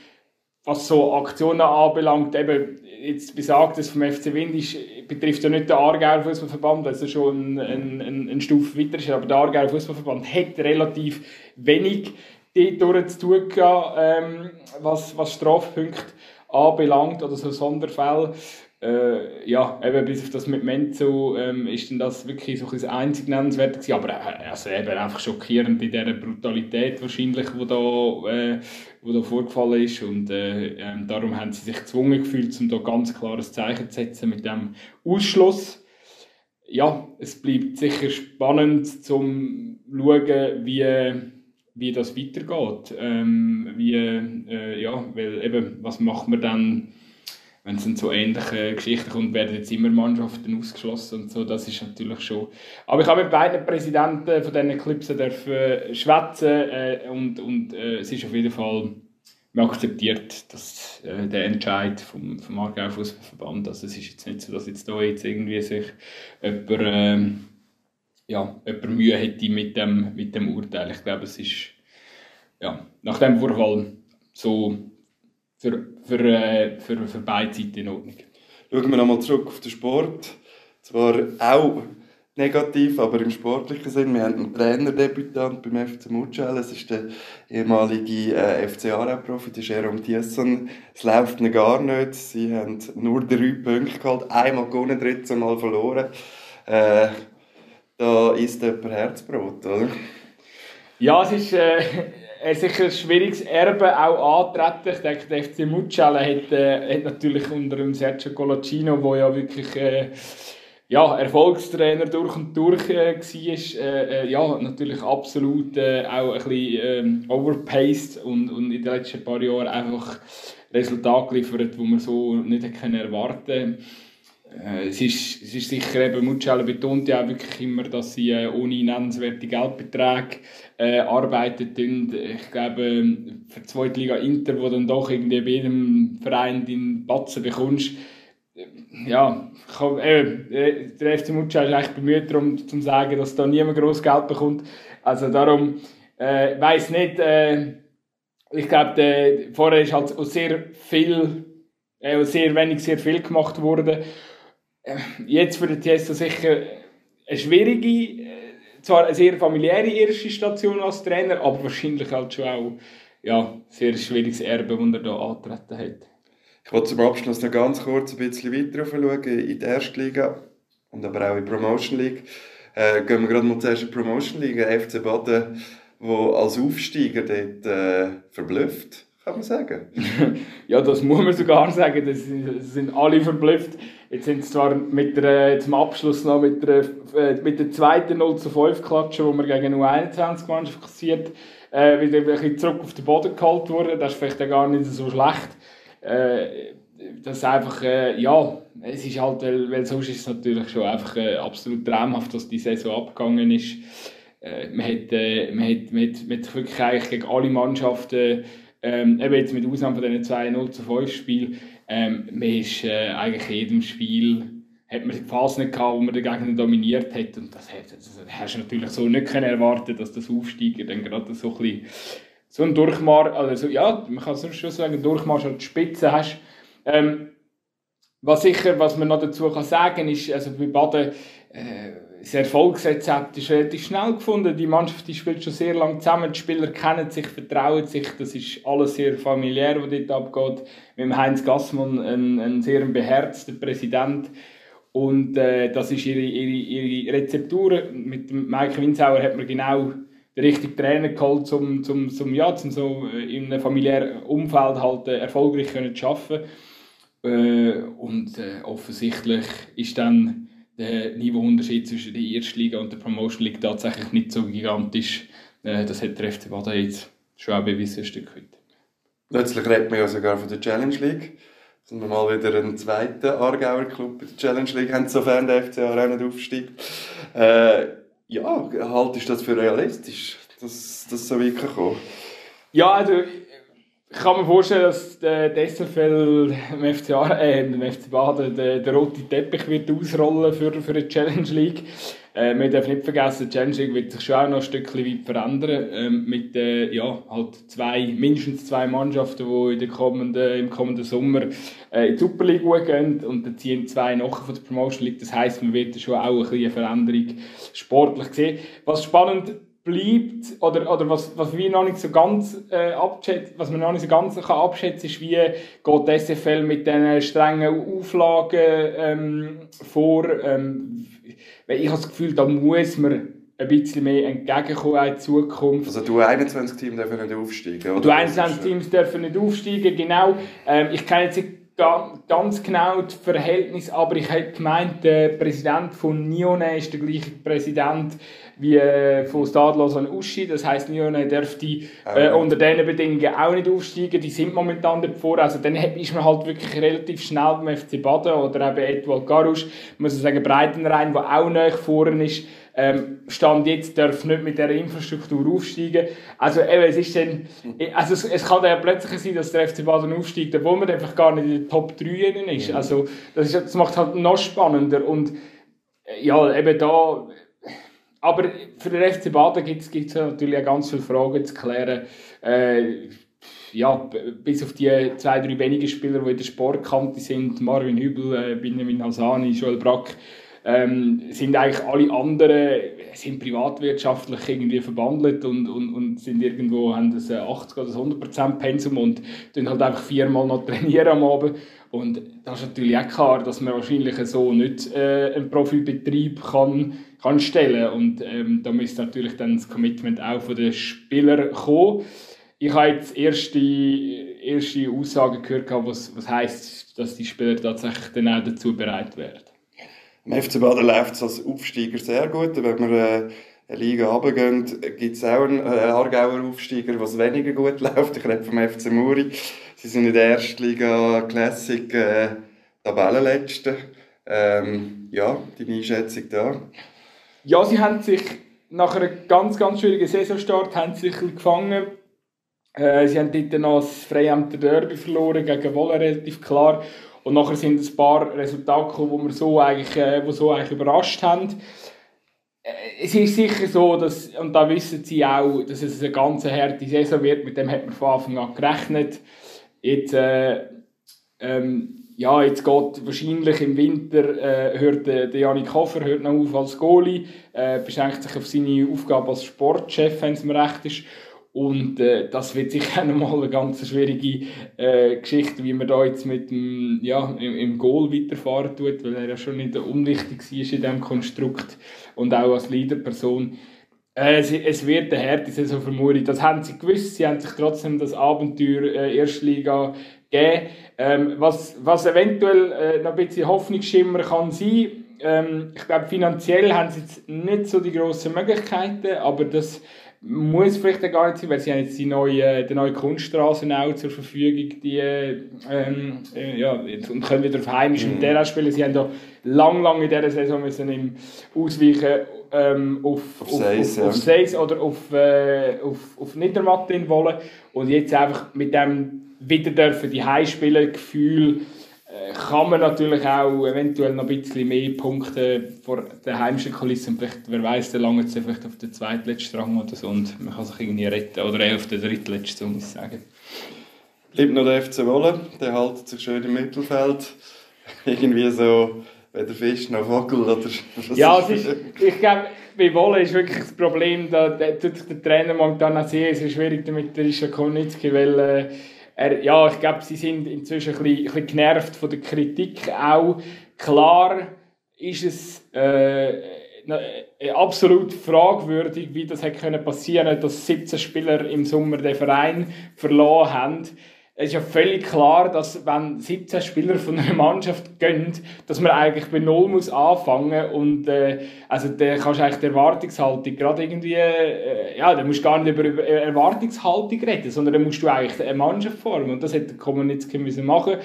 was so Aktionen anbelangt, eben jetzt besagt es vom FC Wind ist, betrifft ja nicht den Aargauer Fußballverband, also schon eine, eine, eine Stufe weiter ist, aber der Aargauer Fußballverband hat relativ wenig dort zu tun gehabt, ähm, was, was Strafpunkte anbelangt oder so Sonderfälle äh, ja, eben bis auf das mit Menzo ähm, ist dann das wirklich so ein einzig nennenswert gewesen, aber äh, also eben einfach schockierend in dieser Brutalität wahrscheinlich, wo da, äh, wo da vorgefallen ist und äh, äh, darum haben sie sich gezwungen gefühlt, um da ganz klares Zeichen zu setzen mit dem Ausschluss. Ja, es bleibt sicher spannend zum schauen, wie wie das weitergeht. Ähm, wie, äh, ja, weil eben, was macht man dann wenn es dann zu ähnlichen Geschichten kommt, werden jetzt immer Mannschaften ausgeschlossen und so, das ist natürlich schon... Aber ich habe mit beiden Präsidenten von diesen Clips äh, schwätzen äh, und, und äh, es ist auf jeden Fall man akzeptiert dass, äh, der Entscheid vom, vom Aargau Fußballverband. Also es ist jetzt nicht so, dass jetzt da jetzt irgendwie sich jemand, äh, ja, jemand Mühe hätte mit dem, mit dem Urteil. Ich glaube, es ist ja, nach dem Vorfall so für, für, äh, für, für beide Seiten in Ordnung. Schauen wir nochmal zurück auf den Sport. Zwar auch negativ, aber im sportlichen Sinn. Wir haben einen Trainerdebütant beim FC Mucel. Es ist der ehemalige äh, FC Aarau-Profi, der Jerome Thiesson. Es läuft ihnen gar nicht. Sie haben nur drei Punkte geholt, einmal gewonnen, drittes Mal verloren. Äh, da ist jemand Herzbrot, oder? Ja, es ist... Äh er sicher ein schwieriges Erbe auch antreten. Ich denke, der FC Mucciale hat, äh, hat natürlich unter dem Sergio Colacino, der ja wirklich äh, ja, Erfolgstrainer durch und durch äh, war, äh, äh, ja, natürlich absolut äh, auch ein bisschen äh, overpaced und, und in den letzten paar Jahren einfach Resultate geliefert, die man so nicht erwarten können. Äh, es, ist, es ist sicher, eben, Mucciale betont ja auch wirklich immer, dass sie äh, ohne nennenswerte Geldbeträge äh, arbeiten. Und ich glaube, für die zweite Liga Inter, wo dann doch irgendwie bei jedem Verein den Batzen bekommst, äh, ja, kann, äh, der FC Mucciale ist eigentlich bemüht darum, zu sagen, dass da niemand groß Geld bekommt. Also darum, äh, weiß nicht, äh, ich glaube, vorher ist halt auch sehr viel, äh, sehr wenig, sehr viel gemacht worden. Äh, jetzt für den Tiesto sicher eine schwierige, äh, zwar eine sehr familiäre erste Station als Trainer, aber wahrscheinlich halt schon auch ja, sehr schwieriges Erbe, das er hier angetreten hat. Ich wollte zum Abschluss noch ganz kurz ein bisschen weiter schauen in die erste Liga und aber auch in die Promotion League. Äh, gehen wir gerade mal zur ersten Promotion League. FC Baden, der als Aufsteiger dort äh, verblüfft, kann man sagen. ja, das muss man sogar sagen. Das sind alle verblüfft. Jetzt sind sie zwar mit der, zum Abschluss noch mit der, äh, mit der zweiten 0 zu 5 Klatschen, wo man gegen U21-Mannschaft kassiert, äh, wieder ein bisschen zurück auf den Boden gehalten wurde. Das ist vielleicht auch gar nicht so schlecht. Äh, das einfach, äh, ja, es ist halt, weil, weil sonst ist es natürlich schon einfach äh, absolut traumhaft, dass die Saison abgegangen ist. Äh, man, hat, äh, man, hat, man, hat, man hat wirklich eigentlich gegen alle Mannschaften, ähm, jetzt mit Ausnahme von diesen 2 0 zu 5 Spielen, ähm, man ist äh, eigentlich jedem Spiel hat man die Phase nicht gehabt, wo man den Gegner dominiert hat und das, hat, das hast du natürlich so nicht können erwarten, dass das Aufsteiger dann gerade so ein bisschen so ein Durchmarsch, also ja, man kann es schon sagen, Durchmarsch an die Spitze hast. Ähm, was sicher, was man noch dazu kann sagen ist, also bei Baden, äh, das Erfolgsrezept ist relativ schnell gefunden. Die Mannschaft die spielt schon sehr lange zusammen, die Spieler kennen sich, vertrauen sich, das ist alles sehr familiär, was dort abgeht. Mit Heinz Gassmann, ein, ein sehr beherzter Präsident. Und äh, das ist ihre, ihre, ihre Rezeptur. Mit Mike Winsauer hat man genau den richtigen Trainer geholt, um, um, um, ja, um so in einem familiären Umfeld halt äh, erfolgreich zu arbeiten. Äh, und äh, offensichtlich ist dann der Niveauunterschied zwischen der Ersten Liga und der Promotion League tatsächlich nicht so gigantisch. Äh, das hat der FC Baden jetzt schon auch bewiesen, ein Stück weit. Plötzlich redet man ja sogar von der Challenge League. Sind wir mal wieder einen zweiten Aargauer Club in der Challenge League haben, sofern der FCA auch nicht aufsteigt. Äh, ja, haltest du das für realistisch, dass das so wirklich kommt? Ja, also ich kann mir vorstellen, dass der SFL im FC, äh, im FC Baden den, den roten Teppich wird ausrollen für, für die Challenge League. Äh, wir dürfen nicht vergessen, die Challenge League wird sich schon auch noch ein Stückchen weit verändern. Ähm, mit äh, ja, halt zwei, mindestens zwei Mannschaften, die in der kommenden, im kommenden Sommer äh, in die Super League gehen. Und dann ziehen zwei nachher von der Promotion League. Das heisst, man wird schon auch eine Veränderung sportlich sehen. Was spannend bleibt oder, oder was, was wir noch nicht so ganz äh, abschätzen, was man noch nicht so ganz kann abschätzen ist, wie geht die SFL mit diesen strengen Auflagen ähm, vor. Ähm, ich habe das Gefühl, da muss man ein bisschen mehr entgegenkommen in Zukunft. Also du 21 Teams dürfen nicht aufsteigen, oder? Du 21 Teams dürfen nicht aufsteigen, genau. Ähm, ich kenne jetzt nicht ganz genau das Verhältnis, aber ich hätte gemeint, der Präsident von Nione ist der gleiche Präsident wie äh, von Stadlos an Uschi. Das heisst, Nione dürfte äh, unter diesen Bedingungen auch nicht aufsteigen. Die sind momentan davor. Also dann ist man halt wirklich relativ schnell beim FC Baden oder eben Edouard Garusch, muss ich sagen, Breitenrein, der auch nahe vorne ist. Ähm, Stand jetzt darf nicht mit dieser Infrastruktur aufsteigen. Also eben, es ist dann, also es, es kann dann plötzlich sein, dass der FC Baden aufsteigt, obwohl man einfach gar nicht in den Top 3 ist. Also das, ist, das macht es halt noch spannender und äh, ja, eben da aber für den FC Baden gibt es natürlich auch ganz viele Fragen zu klären. Äh, ja, bis auf die zwei, drei wenigen Spieler, die in der Sportkante sind, Marvin Hübel, äh, Benjamin Hasani, Joel Brack, ähm, sind eigentlich alle anderen sind privatwirtschaftlich irgendwie verbandelt und, und, und sind irgendwo, haben das 80 oder 100% Pensum und dann halt einfach viermal noch trainieren am Abend. Und das ist natürlich auch klar, dass man wahrscheinlich so nicht äh, einen Profibetrieb kann kann stellen und ähm, da müsste natürlich dann das Commitment auch von den Spielern kommen. Ich habe jetzt erste, erste Aussagen gehört, was, was heisst, dass die Spieler tatsächlich dann auch dazu bereit werden. Im FC Baden läuft es als Aufsteiger sehr gut. Wenn wir äh, eine Liga runtergehen, gibt es auch einen äh, Aargauer Aufsteiger, was weniger gut läuft. Ich rede vom FC Muri. Sie sind in der ersten Liga Classic äh, Tabellenletzte. Ähm, ja, deine Einschätzung da? Ja, sie haben sich nach einem ganz, ganz schwierigen Saisonstart haben sie sich gefangen. Äh, sie haben dort noch das Freiämter Derby verloren gegen Wolle, relativ klar. Und nachher sind ein paar Resultate gekommen, die wir so eigentlich, äh, die so eigentlich überrascht haben. Äh, es ist sicher so, dass, und da wissen sie auch, dass es eine ganz harte Saison wird. Mit dem hat man von Anfang an gerechnet. Jetzt, äh, ähm, ja, jetzt geht wahrscheinlich im Winter, äh, hört der, der Janik Hofer hört noch auf als Goalie, äh, beschränkt sich auf seine Aufgabe als Sportchef, wenn es mir recht ist. Und äh, das wird sicher nochmal eine ganz schwierige äh, Geschichte, wie man da jetzt mit dem, ja, im, im Goal weiterfahren tut, weil er ja schon nicht unwichtig war in diesem Konstrukt und auch als Leaderperson. Äh, es, es, wird eine harte Saison vermutlich. Das haben sie gewusst. Sie haben sich trotzdem das Abenteuer äh, Erstliga gegeben. Ähm, was, was eventuell äh, noch ein bisschen Hoffnungsschimmer kann sein. Ähm, ich glaube, finanziell haben sie jetzt nicht so die grossen Möglichkeiten, aber das muss vielleicht auch gar nicht sein, weil sie haben jetzt die neue, die neue Kunststraße auch zur Verfügung, die, ähm, äh, ja, und können wieder auf heimischem mhm. Terrain spielen. Sie haben da lang, lang in dieser Saison müssen im ausweichen ähm, auf, auf, auf, Seis, auf, ja. auf Seis oder auf, äh, auf, auf Niedermatte in Wolle und jetzt einfach mit dem wieder dürfen die Heimspielen Gefühl äh, kann man natürlich auch eventuell noch ein bisschen mehr Punkte vor der heimischen Kulisse und vielleicht, wer weiß, der lange vielleicht auf den zweitletzten Rang oder so und man kann sich irgendwie retten oder eher auf den drittletzten, muss ich sagen. Bleibt noch der FC Wolle, der hält sich schön im Mittelfeld. Irgendwie so weder Fisch noch Vogel oder Ja, ist, ich glaube, bei Wolle ist wirklich das Problem, da tut sich der Trainer momentan auch sehr, sehr schwierig damit, der Isha Kornitzki, weil äh, er, ja, ich glaube, sie sind inzwischen ein bisschen, ein bisschen genervt von der Kritik auch. Klar ist es äh, äh absolut fragwürdig, wie das hätte passieren können, dass 17 Spieler im Sommer den Verein verloren haben es ist ja völlig klar, dass wenn 17 Spieler von einer Mannschaft gehen, dass man eigentlich bei Null muss anfangen und äh, also da kannst du eigentlich die Erwartungshaltung gerade irgendwie, äh, ja, da musst du gar nicht über Erwartungshaltung reden, sondern da musst du eigentlich eine Mannschaft formen und das hätte der Kommunizki müssen machen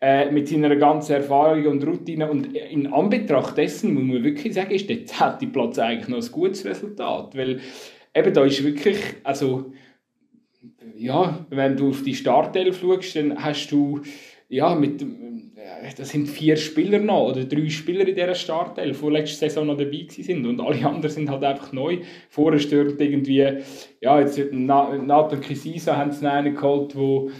äh, mit seiner ganzen Erfahrung und Routine und in Anbetracht dessen muss man wirklich sagen, ist der 10. Platz eigentlich noch ein gutes Resultat, weil eben da ist wirklich, also ja, wenn du auf die Startelf schaust, dann hast du, ja, mit, das sind vier Spieler noch, oder drei Spieler in dieser Startelf, die letzte Saison noch dabei sind und alle anderen sind halt einfach neu. Vorher stört irgendwie, ja, jetzt Nathan Kisisa haben sie einen geholt, wo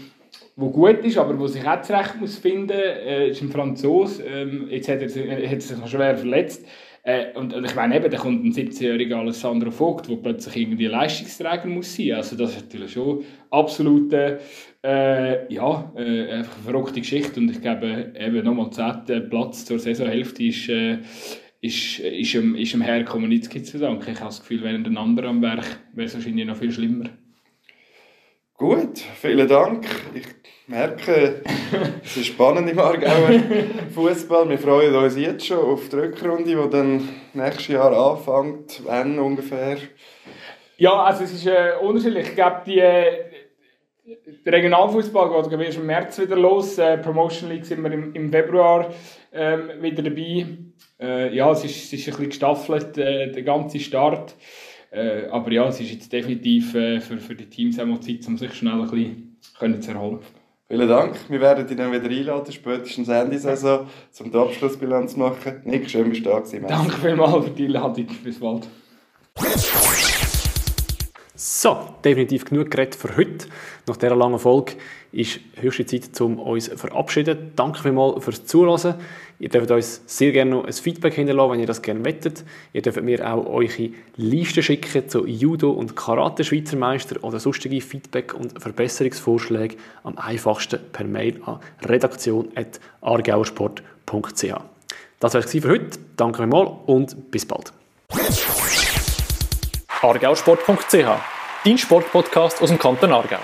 wo gut ist, aber wo sich auch zurecht muss finden, äh, ist ein Franzose. Ähm, jetzt hat er, hat er sich noch schwer verletzt. Äh, und, und, ich meine eben, da kommt ein 17-jähriger Alessandro Vogt, der plötzlich irgendwie Leistungsträger muss sein. Also das ist natürlich schon absolute, äh, ja, äh, einfach eine verrückte Geschichte. Und ich glaube, eben nochmal 10. Platz zur Saisonhälfte ist, äh, ist, ist, dem, ist dem Herrn Komunitzki zu danken. Ich habe das Gefühl, während ein anderer am Werk wäre es wahrscheinlich noch viel schlimmer. Gut, vielen Dank. Ich merke, es ist spannend im Aargauer Fußball. Wir freuen uns jetzt schon auf die Rückrunde, die dann nächstes Jahr anfängt. Wann ungefähr? Ja, also es ist äh, unterschiedlich. Ich glaube, die, äh, der Regionalfußball geht erst im März wieder los. Äh, Promotion League sind wir im, im Februar ähm, wieder dabei. Äh, ja, es ist, es ist ein bisschen gestaffelt, äh, der ganze Start. Äh, aber ja, es ist jetzt definitiv äh, für, für die Teams auch mal Zeit, um sich schnell ein bisschen können zu erholen. Vielen Dank. Wir werden dich dann wieder einladen, spätestens Ende Saison, um die Abschlussbilanz zu machen. Nick, schön, dass du da gewesen. Danke vielmals für die Einladung. Bis bald. So, definitiv genug geredet für heute. Nach dieser langen Folge ist höchste Zeit, um uns zu verabschieden. Danke vielmals fürs Zuhören. Ihr dürft uns sehr gerne noch ein Feedback hinterlassen, wenn ihr das gerne wettet. Ihr dürft mir auch eure Liste schicken zu Judo- und Karate-Schweizer Meister oder sonstige Feedback- und Verbesserungsvorschläge am einfachsten per Mail an redaktion.argauersport.ch. Das war es für heute. Danke vielmals und bis bald. argausport.ch, dein Sportpodcast aus dem Kanton Aargau.